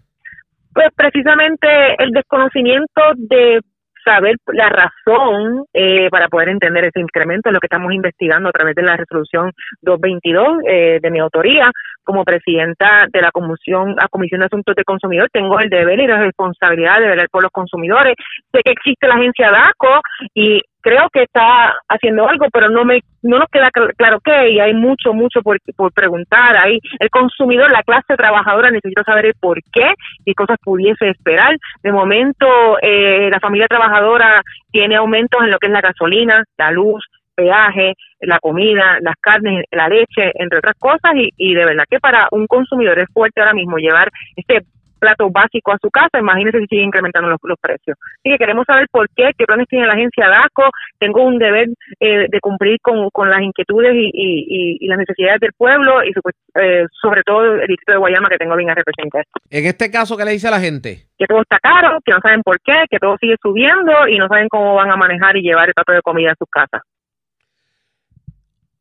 Pues precisamente el desconocimiento de saber la razón eh, para poder entender ese incremento lo que estamos investigando a través de la resolución 222 eh, de mi autoría. Como presidenta de la Comisión, la Comisión de Asuntos de Consumidor, tengo el deber y la responsabilidad de velar por los consumidores. Sé que existe la agencia DACO y creo que está haciendo algo, pero no me no nos queda claro qué y hay mucho mucho por, por preguntar ahí el consumidor, la clase trabajadora necesita saber el por qué y cosas pudiese esperar. De momento eh, la familia trabajadora tiene aumentos en lo que es la gasolina, la luz, peaje, la comida, las carnes, la leche, entre otras cosas, y, y de verdad que para un consumidor es fuerte ahora mismo llevar este plato básico a su casa, imagínense si sigue incrementando los, precios. Así que queremos saber por qué, qué planes tiene la agencia DACO, tengo un deber eh, de cumplir con, las inquietudes y, las necesidades del pueblo y eh, sobre todo el distrito de Guayama que tengo bien a representar. En este caso, ¿qué le dice a la gente? Que todo está caro, que no saben por qué, que todo sigue subiendo y no saben cómo van a manejar y llevar el plato de comida a sus casas.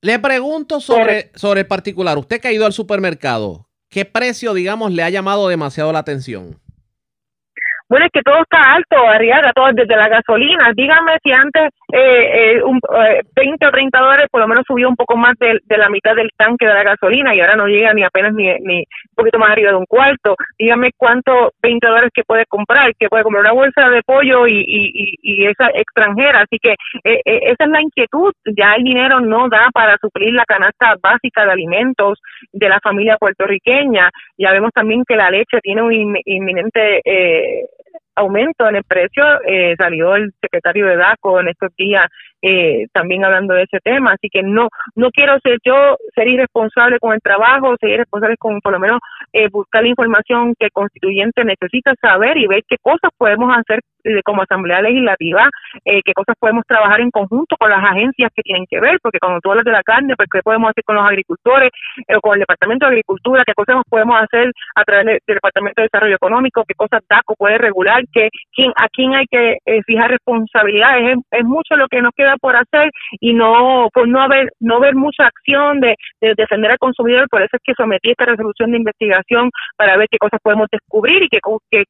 Le pregunto sobre, sobre el particular. Usted que ha ido al supermercado, ¿Qué precio, digamos, le ha llamado demasiado la atención? Bueno, es que todo está alto, Arriaga, todo desde la gasolina. Dígame si antes eh, eh, un, 20 eh, o 30 dólares por lo menos subió un poco más de, la mitad del tanque de la gasolina y ahora no llega ni apenas ni, ni un poquito más arriba de un cuarto. Dígame cuánto 20 dólares que puede comprar, que puede comprar una bolsa de pollo y, y, y, esa extranjera. Así que eh, esa es la inquietud. Ya el dinero no da para suplir la canasta básica de alimentos de la familia puertorriqueña. Ya vemos también que la leche tiene un inminente eh, aumento en el precio. Eh, salió el secretario de DACO en estos días eh, también hablando de ese tema. Así que no no quiero ser yo ser irresponsable con el trabajo, ser irresponsable con por lo menos eh, buscar la información que el constituyente necesita saber y ver qué cosas podemos hacer eh, como Asamblea Legislativa, eh, qué cosas podemos trabajar en conjunto con las agencias que tienen que ver, porque cuando tú hablas de la carne, pues qué podemos hacer con los agricultores o con el Departamento de Agricultura, qué cosas podemos hacer a través del Departamento de Desarrollo Económico, qué cosas DACO puede regular, que quién, a quién hay que fijar responsabilidades. Es, es mucho lo que nos queda por hacer y no por no haber no ver mucha acción de, defender al consumidor por eso es que sometí esta resolución de investigación para ver qué cosas podemos descubrir y qué,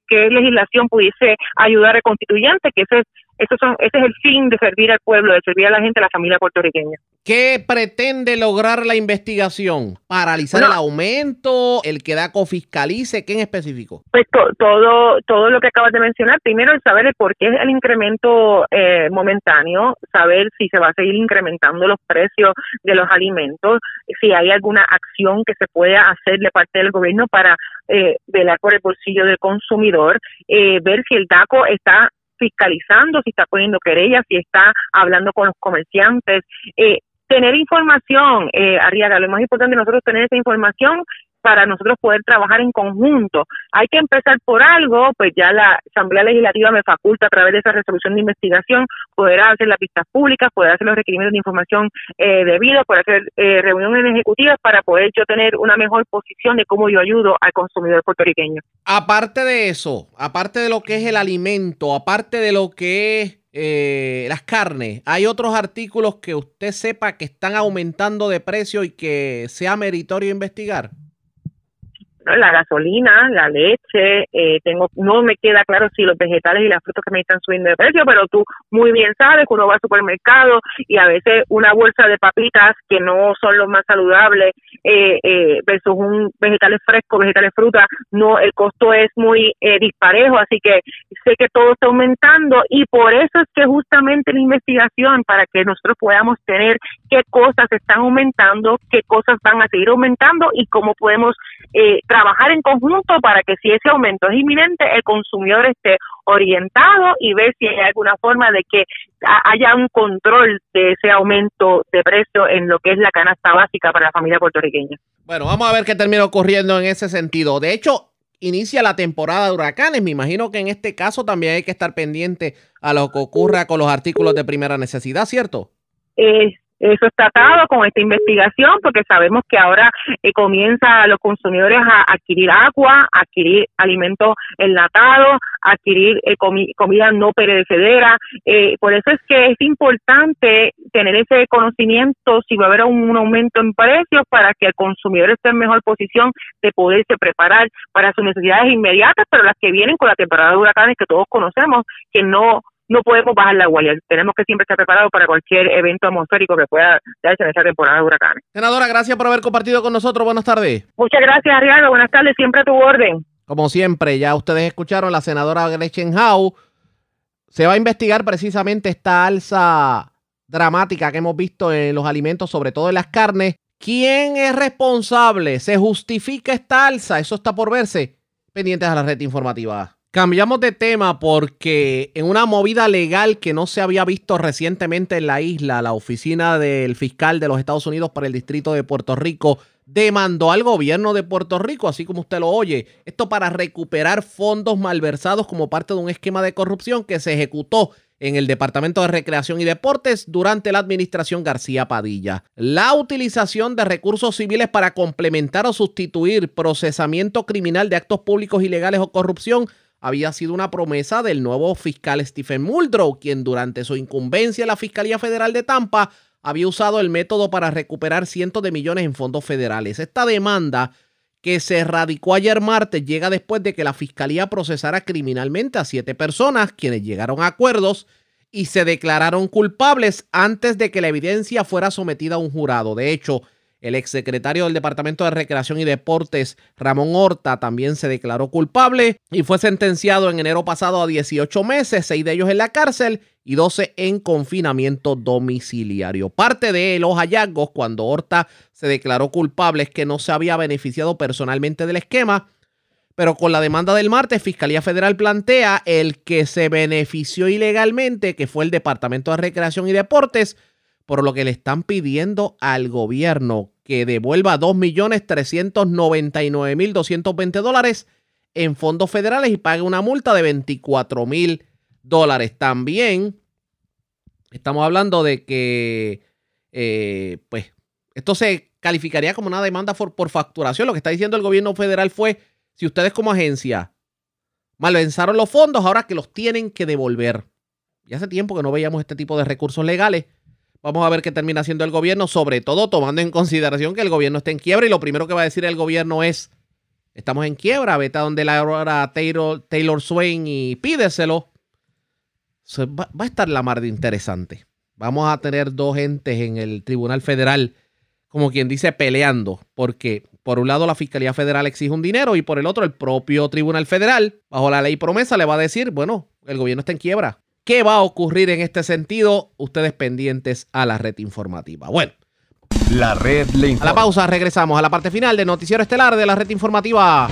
qué, legislación pudiese ayudar al constituyente que ese es eso son, ese es el fin de servir al pueblo, de servir a la gente, a la familia puertorriqueña. ¿Qué pretende lograr la investigación? ¿Paralizar el aumento? ¿El que DACO fiscalice? ¿Qué en específico? Pues todo, todo lo que acabas de mencionar. Primero, el saber el por qué es el incremento eh, momentáneo, saber si se va a seguir incrementando los precios de los alimentos, si hay alguna acción que se pueda hacer de parte del gobierno para eh, velar por el bolsillo del consumidor, eh, ver si el DACO está fiscalizando, si está poniendo querellas, si está hablando con los comerciantes. Eh, tener información, eh, Arriaga, lo más importante nosotros tener esa información para nosotros poder trabajar en conjunto. Hay que empezar por algo, pues ya la Asamblea Legislativa me faculta a través de esa resolución de investigación poder hacer las pistas públicas, poder hacer los requerimientos de información eh, poder hacer eh, reuniones ejecutivas para poder yo tener una mejor posición de cómo yo ayudo al consumidor puertorriqueño. Aparte de eso, aparte de lo que es el alimento, aparte de lo que es eh, las carnes, ¿hay otros artículos que usted sepa que están aumentando de precio y que sea meritorio investigar? La gasolina, la leche, eh, tengo no me queda claro si los vegetales y las frutas que me están subiendo de precio, pero tú muy bien sabes que uno va al supermercado y a veces una bolsa de papitas que no son los más saludables eh, eh, versus un vegetales frescos, vegetales frutas, no el costo es muy eh, disparejo, así que sé que todo está aumentando y por eso es que justamente la investigación para que nosotros podamos tener qué cosas están aumentando, qué cosas van a seguir aumentando y cómo podemos eh, trabajar en conjunto para que si ese aumento es inminente, el consumidor esté orientado y ver si hay alguna forma de que haya un control de ese aumento de precio en lo que es la canasta básica para la familia puertorriqueña. Bueno, vamos a ver qué termina ocurriendo en ese sentido. De hecho, inicia la temporada de huracanes. Me imagino que en este caso también hay que estar pendiente a lo que ocurra con los artículos de primera necesidad, ¿cierto? Es eso está atado con esta investigación porque sabemos que ahora eh, comienza los consumidores a adquirir agua, adquirir alimentos enlatados, adquirir eh, comida no perecedera. Eh, por eso es que es importante tener ese conocimiento si va a haber un, aumento en precios para que el consumidor esté en mejor posición de poderse preparar para sus necesidades inmediatas, pero las que vienen con la temporada de huracanes que todos conocemos, que no no podemos bajar la guardia. Tenemos que siempre estar preparados para cualquier evento atmosférico que pueda darse en esta temporada de huracanes. Senadora, gracias por haber compartido con nosotros. Buenas tardes. Muchas gracias, Ariana. Buenas tardes. Siempre a tu orden. Como siempre, ya ustedes escucharon la senadora Gretchen Howe. Se va a investigar precisamente esta alza dramática que hemos visto en los alimentos, sobre todo en las carnes. ¿Quién es responsable? ¿Se justifica esta alza? Eso está por verse. Pendientes a la red informativa. Cambiamos de tema porque en una movida legal que no se había visto recientemente en la isla, la oficina del fiscal de los Estados Unidos para el Distrito de Puerto Rico demandó al gobierno de Puerto Rico, así como usted lo oye, esto para recuperar fondos malversados como parte de un esquema de corrupción que se ejecutó en el Departamento de Recreación y Deportes durante la administración García Padilla. La utilización de recursos civiles para complementar o sustituir procesamiento criminal de actos públicos ilegales o corrupción había sido una promesa del nuevo fiscal Stephen Muldrow, quien durante su incumbencia en la Fiscalía Federal de Tampa había usado el método para recuperar cientos de millones en fondos federales. Esta demanda que se radicó ayer martes llega después de que la Fiscalía procesara criminalmente a siete personas, quienes llegaron a acuerdos y se declararon culpables antes de que la evidencia fuera sometida a un jurado. De hecho, el exsecretario del Departamento de Recreación y Deportes, Ramón Horta, también se declaró culpable y fue sentenciado en enero pasado a 18 meses, seis de ellos en la cárcel y 12 en confinamiento domiciliario. Parte de los hallazgos cuando Horta se declaró culpable es que no se había beneficiado personalmente del esquema, pero con la demanda del martes, Fiscalía Federal plantea el que se benefició ilegalmente, que fue el Departamento de Recreación y Deportes, por lo que le están pidiendo al gobierno que devuelva 2.399.220 dólares en fondos federales y pague una multa de 24.000 dólares. También estamos hablando de que, eh, pues, esto se calificaría como una demanda por, por, facturación. Lo que está diciendo el gobierno federal fue, si ustedes como agencia malvenzaron los fondos, ahora que los tienen que devolver. Y hace tiempo que no veíamos este tipo de recursos legales. Vamos a ver qué termina haciendo el gobierno, sobre todo tomando en consideración que el gobierno está en quiebra y lo primero que va a decir el gobierno es, estamos en quiebra, vete a donde la hora Taylor, Swain y pídeselo. Va, va, a estar la mar de interesante. Vamos a tener dos entes en el Tribunal Federal, como quien dice, peleando, porque por un lado la Fiscalía Federal exige un dinero y por el otro el propio Tribunal Federal, bajo la ley promesa, le va a decir, bueno, el gobierno está en quiebra, ¿Qué va a ocurrir en este sentido? Ustedes pendientes a la red informativa. Bueno. La red le informa. A la pausa regresamos a la parte final del noticiero estelar de la red informativa.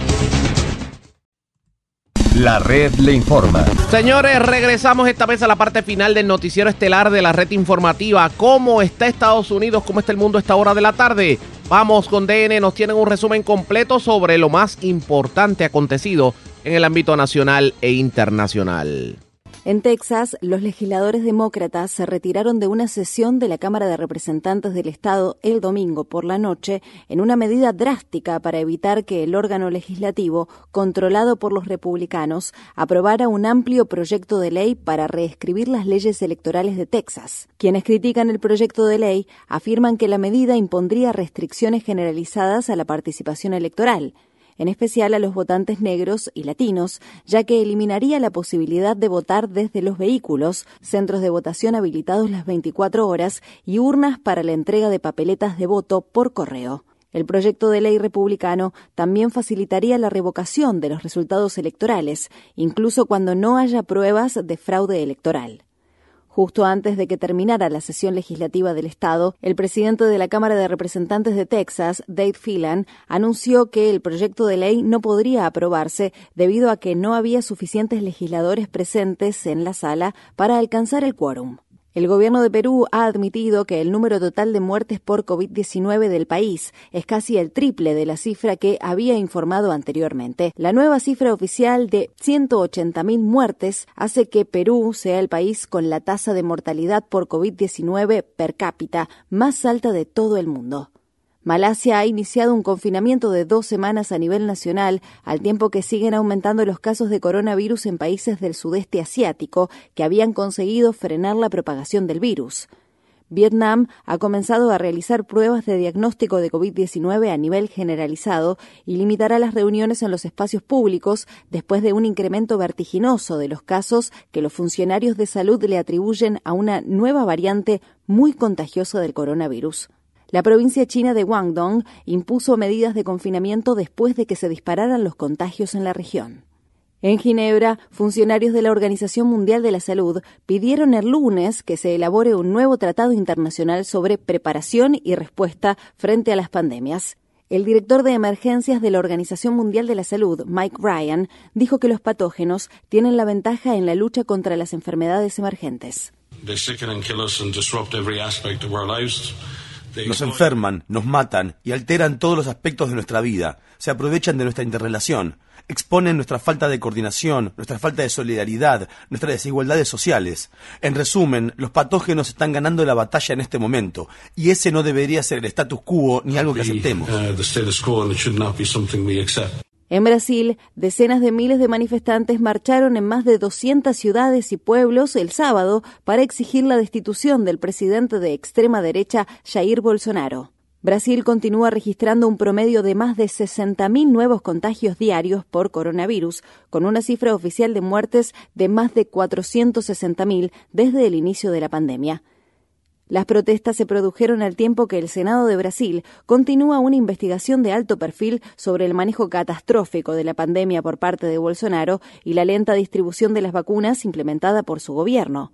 La red le informa. Señores, regresamos esta vez a la parte final del noticiero estelar de la red informativa. ¿Cómo está Estados Unidos? ¿Cómo está el mundo a esta hora de la tarde? Vamos con DN, nos tienen un resumen completo sobre lo más importante acontecido en el ámbito nacional e internacional. En Texas, los legisladores demócratas se retiraron de una sesión de la Cámara de Representantes del Estado el domingo por la noche en una medida drástica para evitar que el órgano legislativo, controlado por los republicanos, aprobara un amplio proyecto de ley para reescribir las leyes electorales de Texas. Quienes critican el proyecto de ley afirman que la medida impondría restricciones generalizadas a la participación electoral en especial a los votantes negros y latinos, ya que eliminaría la posibilidad de votar desde los vehículos, centros de votación habilitados las 24 horas y urnas para la entrega de papeletas de voto por correo. El proyecto de ley republicano también facilitaría la revocación de los resultados electorales, incluso cuando no haya pruebas de fraude electoral. Justo antes de que terminara la sesión legislativa del Estado, el presidente de la Cámara de Representantes de Texas, Dave Phelan, anunció que el proyecto de ley no podría aprobarse debido a que no había suficientes legisladores presentes en la sala para alcanzar el quórum. El gobierno de Perú ha admitido que el número total de muertes por COVID-19 del país es casi el triple de la cifra que había informado anteriormente. La nueva cifra oficial de 180.000 muertes hace que Perú sea el país con la tasa de mortalidad por COVID-19 per cápita más alta de todo el mundo. Malasia ha iniciado un confinamiento de dos semanas a nivel nacional, al tiempo que siguen aumentando los casos de coronavirus en países del sudeste asiático que habían conseguido frenar la propagación del virus. Vietnam ha comenzado a realizar pruebas de diagnóstico de COVID-19 a nivel generalizado y limitará las reuniones en los espacios públicos después de un incremento vertiginoso de los casos que los funcionarios de salud le atribuyen a una nueva variante muy contagiosa del coronavirus. La provincia china de Guangdong impuso medidas de confinamiento después de que se dispararan los contagios en la región. En Ginebra, funcionarios de la Organización Mundial de la Salud pidieron el lunes que se elabore un nuevo tratado internacional sobre preparación y respuesta frente a las pandemias. El director de emergencias de la Organización Mundial de la Salud, Mike Ryan, dijo que los patógenos tienen la ventaja en la lucha contra las enfermedades emergentes. Nos enferman, nos matan y alteran todos los aspectos de nuestra vida. Se aprovechan de nuestra interrelación. Exponen nuestra falta de coordinación, nuestra falta de solidaridad, nuestras desigualdades sociales. En resumen, los patógenos están ganando la batalla en este momento. Y ese no debería ser el status quo ni algo que aceptemos. En Brasil, decenas de miles de manifestantes marcharon en más de 200 ciudades y pueblos el sábado para exigir la destitución del presidente de extrema derecha Jair Bolsonaro. Brasil continúa registrando un promedio de más de 60.000 nuevos contagios diarios por coronavirus, con una cifra oficial de muertes de más de 460.000 desde el inicio de la pandemia. Las protestas se produjeron al tiempo que el Senado de Brasil continúa una investigación de alto perfil sobre el manejo catastrófico de la pandemia por parte de Bolsonaro y la lenta distribución de las vacunas implementada por su gobierno.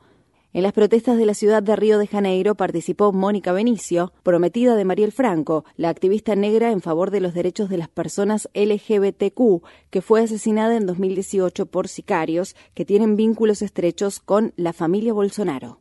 En las protestas de la ciudad de Río de Janeiro participó Mónica Benicio, prometida de Mariel Franco, la activista negra en favor de los derechos de las personas LGBTQ, que fue asesinada en 2018 por sicarios que tienen vínculos estrechos con la familia Bolsonaro.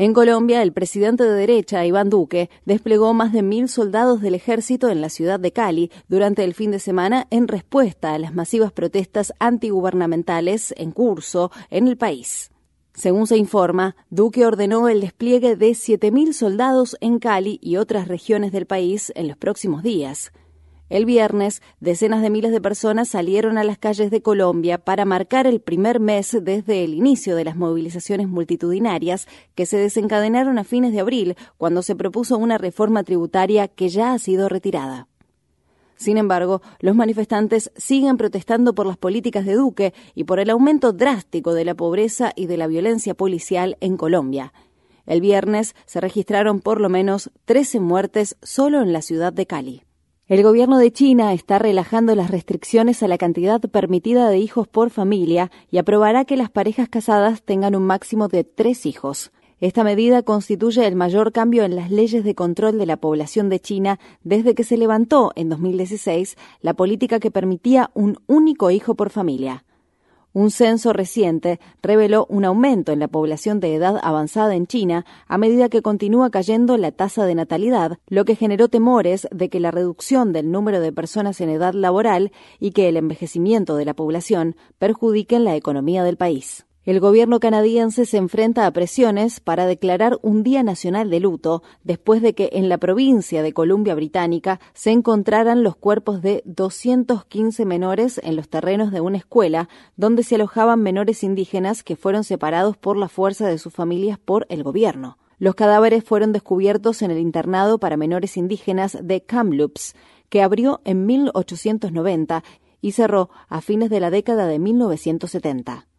En Colombia, el presidente de derecha, Iván Duque, desplegó más de mil soldados del ejército en la ciudad de Cali durante el fin de semana en respuesta a las masivas protestas antigubernamentales en curso en el país. Según se informa, Duque ordenó el despliegue de 7.000 soldados en Cali y otras regiones del país en los próximos días. El viernes, decenas de miles de personas salieron a las calles de Colombia para marcar el primer mes desde el inicio de las movilizaciones multitudinarias que se desencadenaron a fines de abril, cuando se propuso una reforma tributaria que ya ha sido retirada. Sin embargo, los manifestantes siguen protestando por las políticas de Duque y por el aumento drástico de la pobreza y de la violencia policial en Colombia. El viernes se registraron por lo menos 13 muertes solo en la ciudad de Cali. El gobierno de China está relajando las restricciones a la cantidad permitida de hijos por familia y aprobará que las parejas casadas tengan un máximo de tres hijos. Esta medida constituye el mayor cambio en las leyes de control de la población de China desde que se levantó en 2016 la política que permitía un único hijo por familia. Un censo reciente reveló un aumento en la población de edad avanzada en China a medida que continúa cayendo la tasa de natalidad, lo que generó temores de que la reducción del número de personas en edad laboral y que el envejecimiento de la población perjudiquen la economía del país. El gobierno canadiense se enfrenta a presiones para declarar un Día Nacional de Luto después de que en la provincia de Columbia Británica se encontraran los cuerpos de 215 menores en los terrenos de una escuela donde se alojaban menores indígenas que fueron separados por la fuerza de sus familias por el gobierno. Los cadáveres fueron descubiertos en el internado para menores indígenas de Kamloops, que abrió en 1890 y cerró a fines de la década de 1970.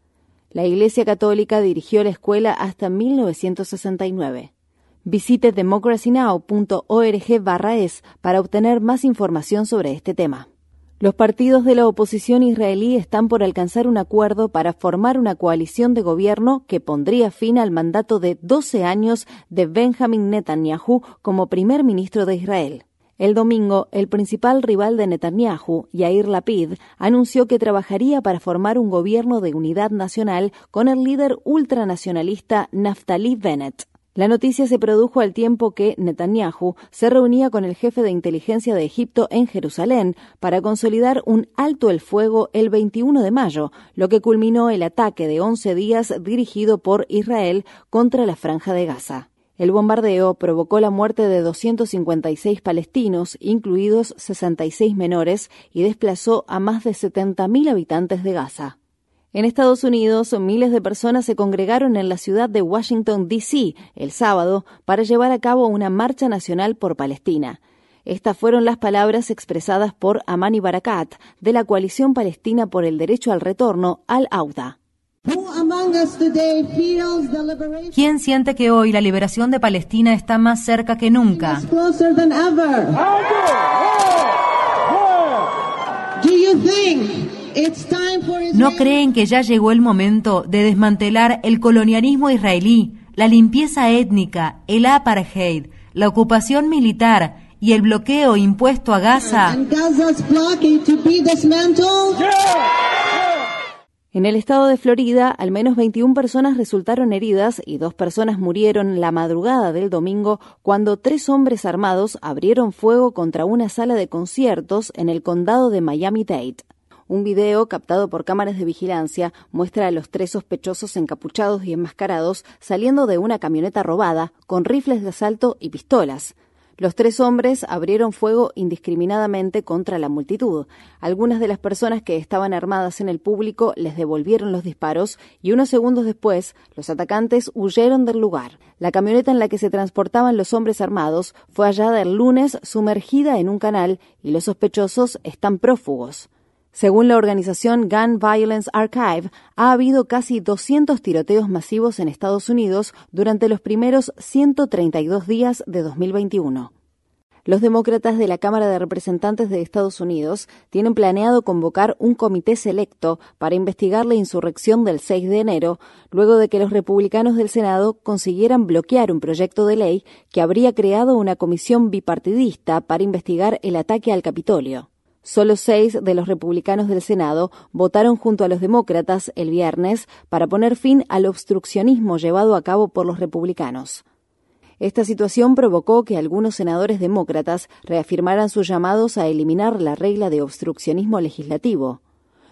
La Iglesia Católica dirigió la escuela hasta 1969. Visite democracynow.org es para obtener más información sobre este tema. Los partidos de la oposición israelí están por alcanzar un acuerdo para formar una coalición de gobierno que pondría fin al mandato de 12 años de Benjamin Netanyahu como primer ministro de Israel. El domingo, el principal rival de Netanyahu, Yair Lapid, anunció que trabajaría para formar un gobierno de unidad nacional con el líder ultranacionalista Naftali Bennett. La noticia se produjo al tiempo que Netanyahu se reunía con el jefe de inteligencia de Egipto en Jerusalén para consolidar un alto el fuego el 21 de mayo, lo que culminó el ataque de 11 días dirigido por Israel contra la franja de Gaza. El bombardeo provocó la muerte de 256 palestinos, incluidos 66 menores, y desplazó a más de 70.000 habitantes de Gaza. En Estados Unidos, miles de personas se congregaron en la ciudad de Washington, D.C. el sábado para llevar a cabo una marcha nacional por Palestina. Estas fueron las palabras expresadas por Amani Barakat, de la Coalición Palestina por el Derecho al Retorno, al-Auda. ¿Quién siente que hoy la liberación de Palestina está más cerca que nunca? ¿No creen que ya llegó el momento de desmantelar el colonialismo israelí, la limpieza étnica, el apartheid, la ocupación militar y el bloqueo impuesto a Gaza? En el estado de Florida, al menos 21 personas resultaron heridas y dos personas murieron la madrugada del domingo cuando tres hombres armados abrieron fuego contra una sala de conciertos en el condado de Miami-Dade. Un video captado por cámaras de vigilancia muestra a los tres sospechosos encapuchados y enmascarados saliendo de una camioneta robada con rifles de asalto y pistolas. Los tres hombres abrieron fuego indiscriminadamente contra la multitud. Algunas de las personas que estaban armadas en el público les devolvieron los disparos y unos segundos después los atacantes huyeron del lugar. La camioneta en la que se transportaban los hombres armados fue hallada el lunes sumergida en un canal y los sospechosos están prófugos. Según la organización Gun Violence Archive, ha habido casi 200 tiroteos masivos en Estados Unidos durante los primeros 132 días de 2021. Los demócratas de la Cámara de Representantes de Estados Unidos tienen planeado convocar un comité selecto para investigar la insurrección del 6 de enero, luego de que los republicanos del Senado consiguieran bloquear un proyecto de ley que habría creado una comisión bipartidista para investigar el ataque al Capitolio. Solo seis de los republicanos del Senado votaron junto a los demócratas el viernes para poner fin al obstruccionismo llevado a cabo por los republicanos. Esta situación provocó que algunos senadores demócratas reafirmaran sus llamados a eliminar la regla de obstruccionismo legislativo.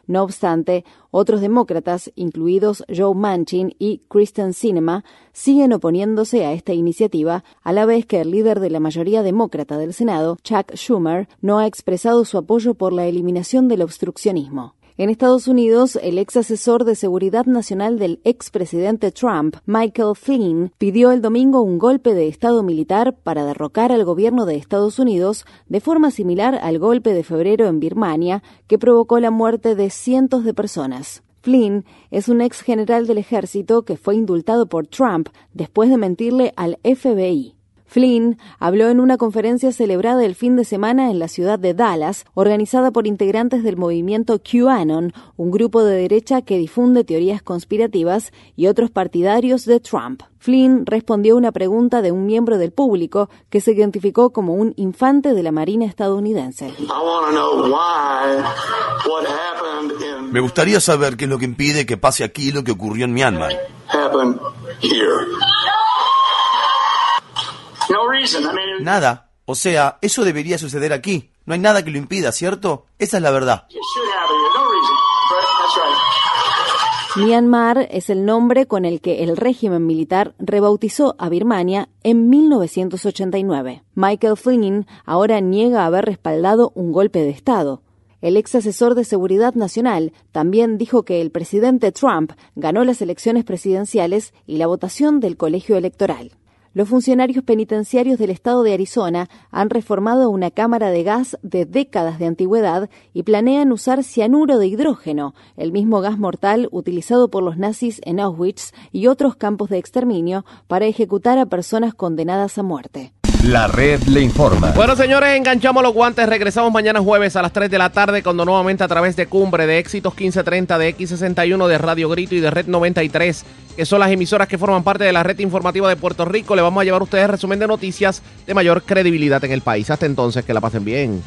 No obstante, otros demócratas, incluidos Joe Manchin y Kristen Sinema, siguen oponiéndose a esta iniciativa, a la vez que el líder de la mayoría demócrata del Senado, Chuck Schumer, no ha expresado su apoyo por la eliminación del obstruccionismo. En Estados Unidos, el ex asesor de seguridad nacional del expresidente Trump, Michael Flynn, pidió el domingo un golpe de Estado militar para derrocar al gobierno de Estados Unidos de forma similar al golpe de febrero en Birmania, que provocó la muerte de cientos de personas. Flynn es un ex general del ejército que fue indultado por Trump después de mentirle al FBI. Flynn habló en una conferencia celebrada el fin de semana en la ciudad de Dallas, organizada por integrantes del movimiento QAnon, un grupo de derecha que difunde teorías conspirativas y otros partidarios de Trump. Flynn respondió a una pregunta de un miembro del público que se identificó como un infante de la Marina estadounidense. Me gustaría saber qué es lo que impide que pase aquí lo que ocurrió en Myanmar. Nada. O sea, eso debería suceder aquí. No hay nada que lo impida, ¿cierto? Esa es la verdad. Myanmar es el nombre con el que el régimen militar rebautizó a Birmania en 1989. Michael Flynn ahora niega haber respaldado un golpe de Estado. El ex asesor de Seguridad Nacional también dijo que el presidente Trump ganó las elecciones presidenciales y la votación del colegio electoral. Los funcionarios penitenciarios del estado de Arizona han reformado una cámara de gas de décadas de antigüedad y planean usar cianuro de hidrógeno, el mismo gas mortal utilizado por los nazis en Auschwitz y otros campos de exterminio, para ejecutar a personas condenadas a muerte. La red le informa. Bueno, señores, enganchamos los guantes. Regresamos mañana jueves a las 3 de la tarde, cuando nuevamente a través de Cumbre, de Éxitos 1530, de X61, de Radio Grito y de Red 93, que son las emisoras que forman parte de la red informativa de Puerto Rico, le vamos a llevar a ustedes resumen de noticias de mayor credibilidad en el país. Hasta entonces, que la pasen bien.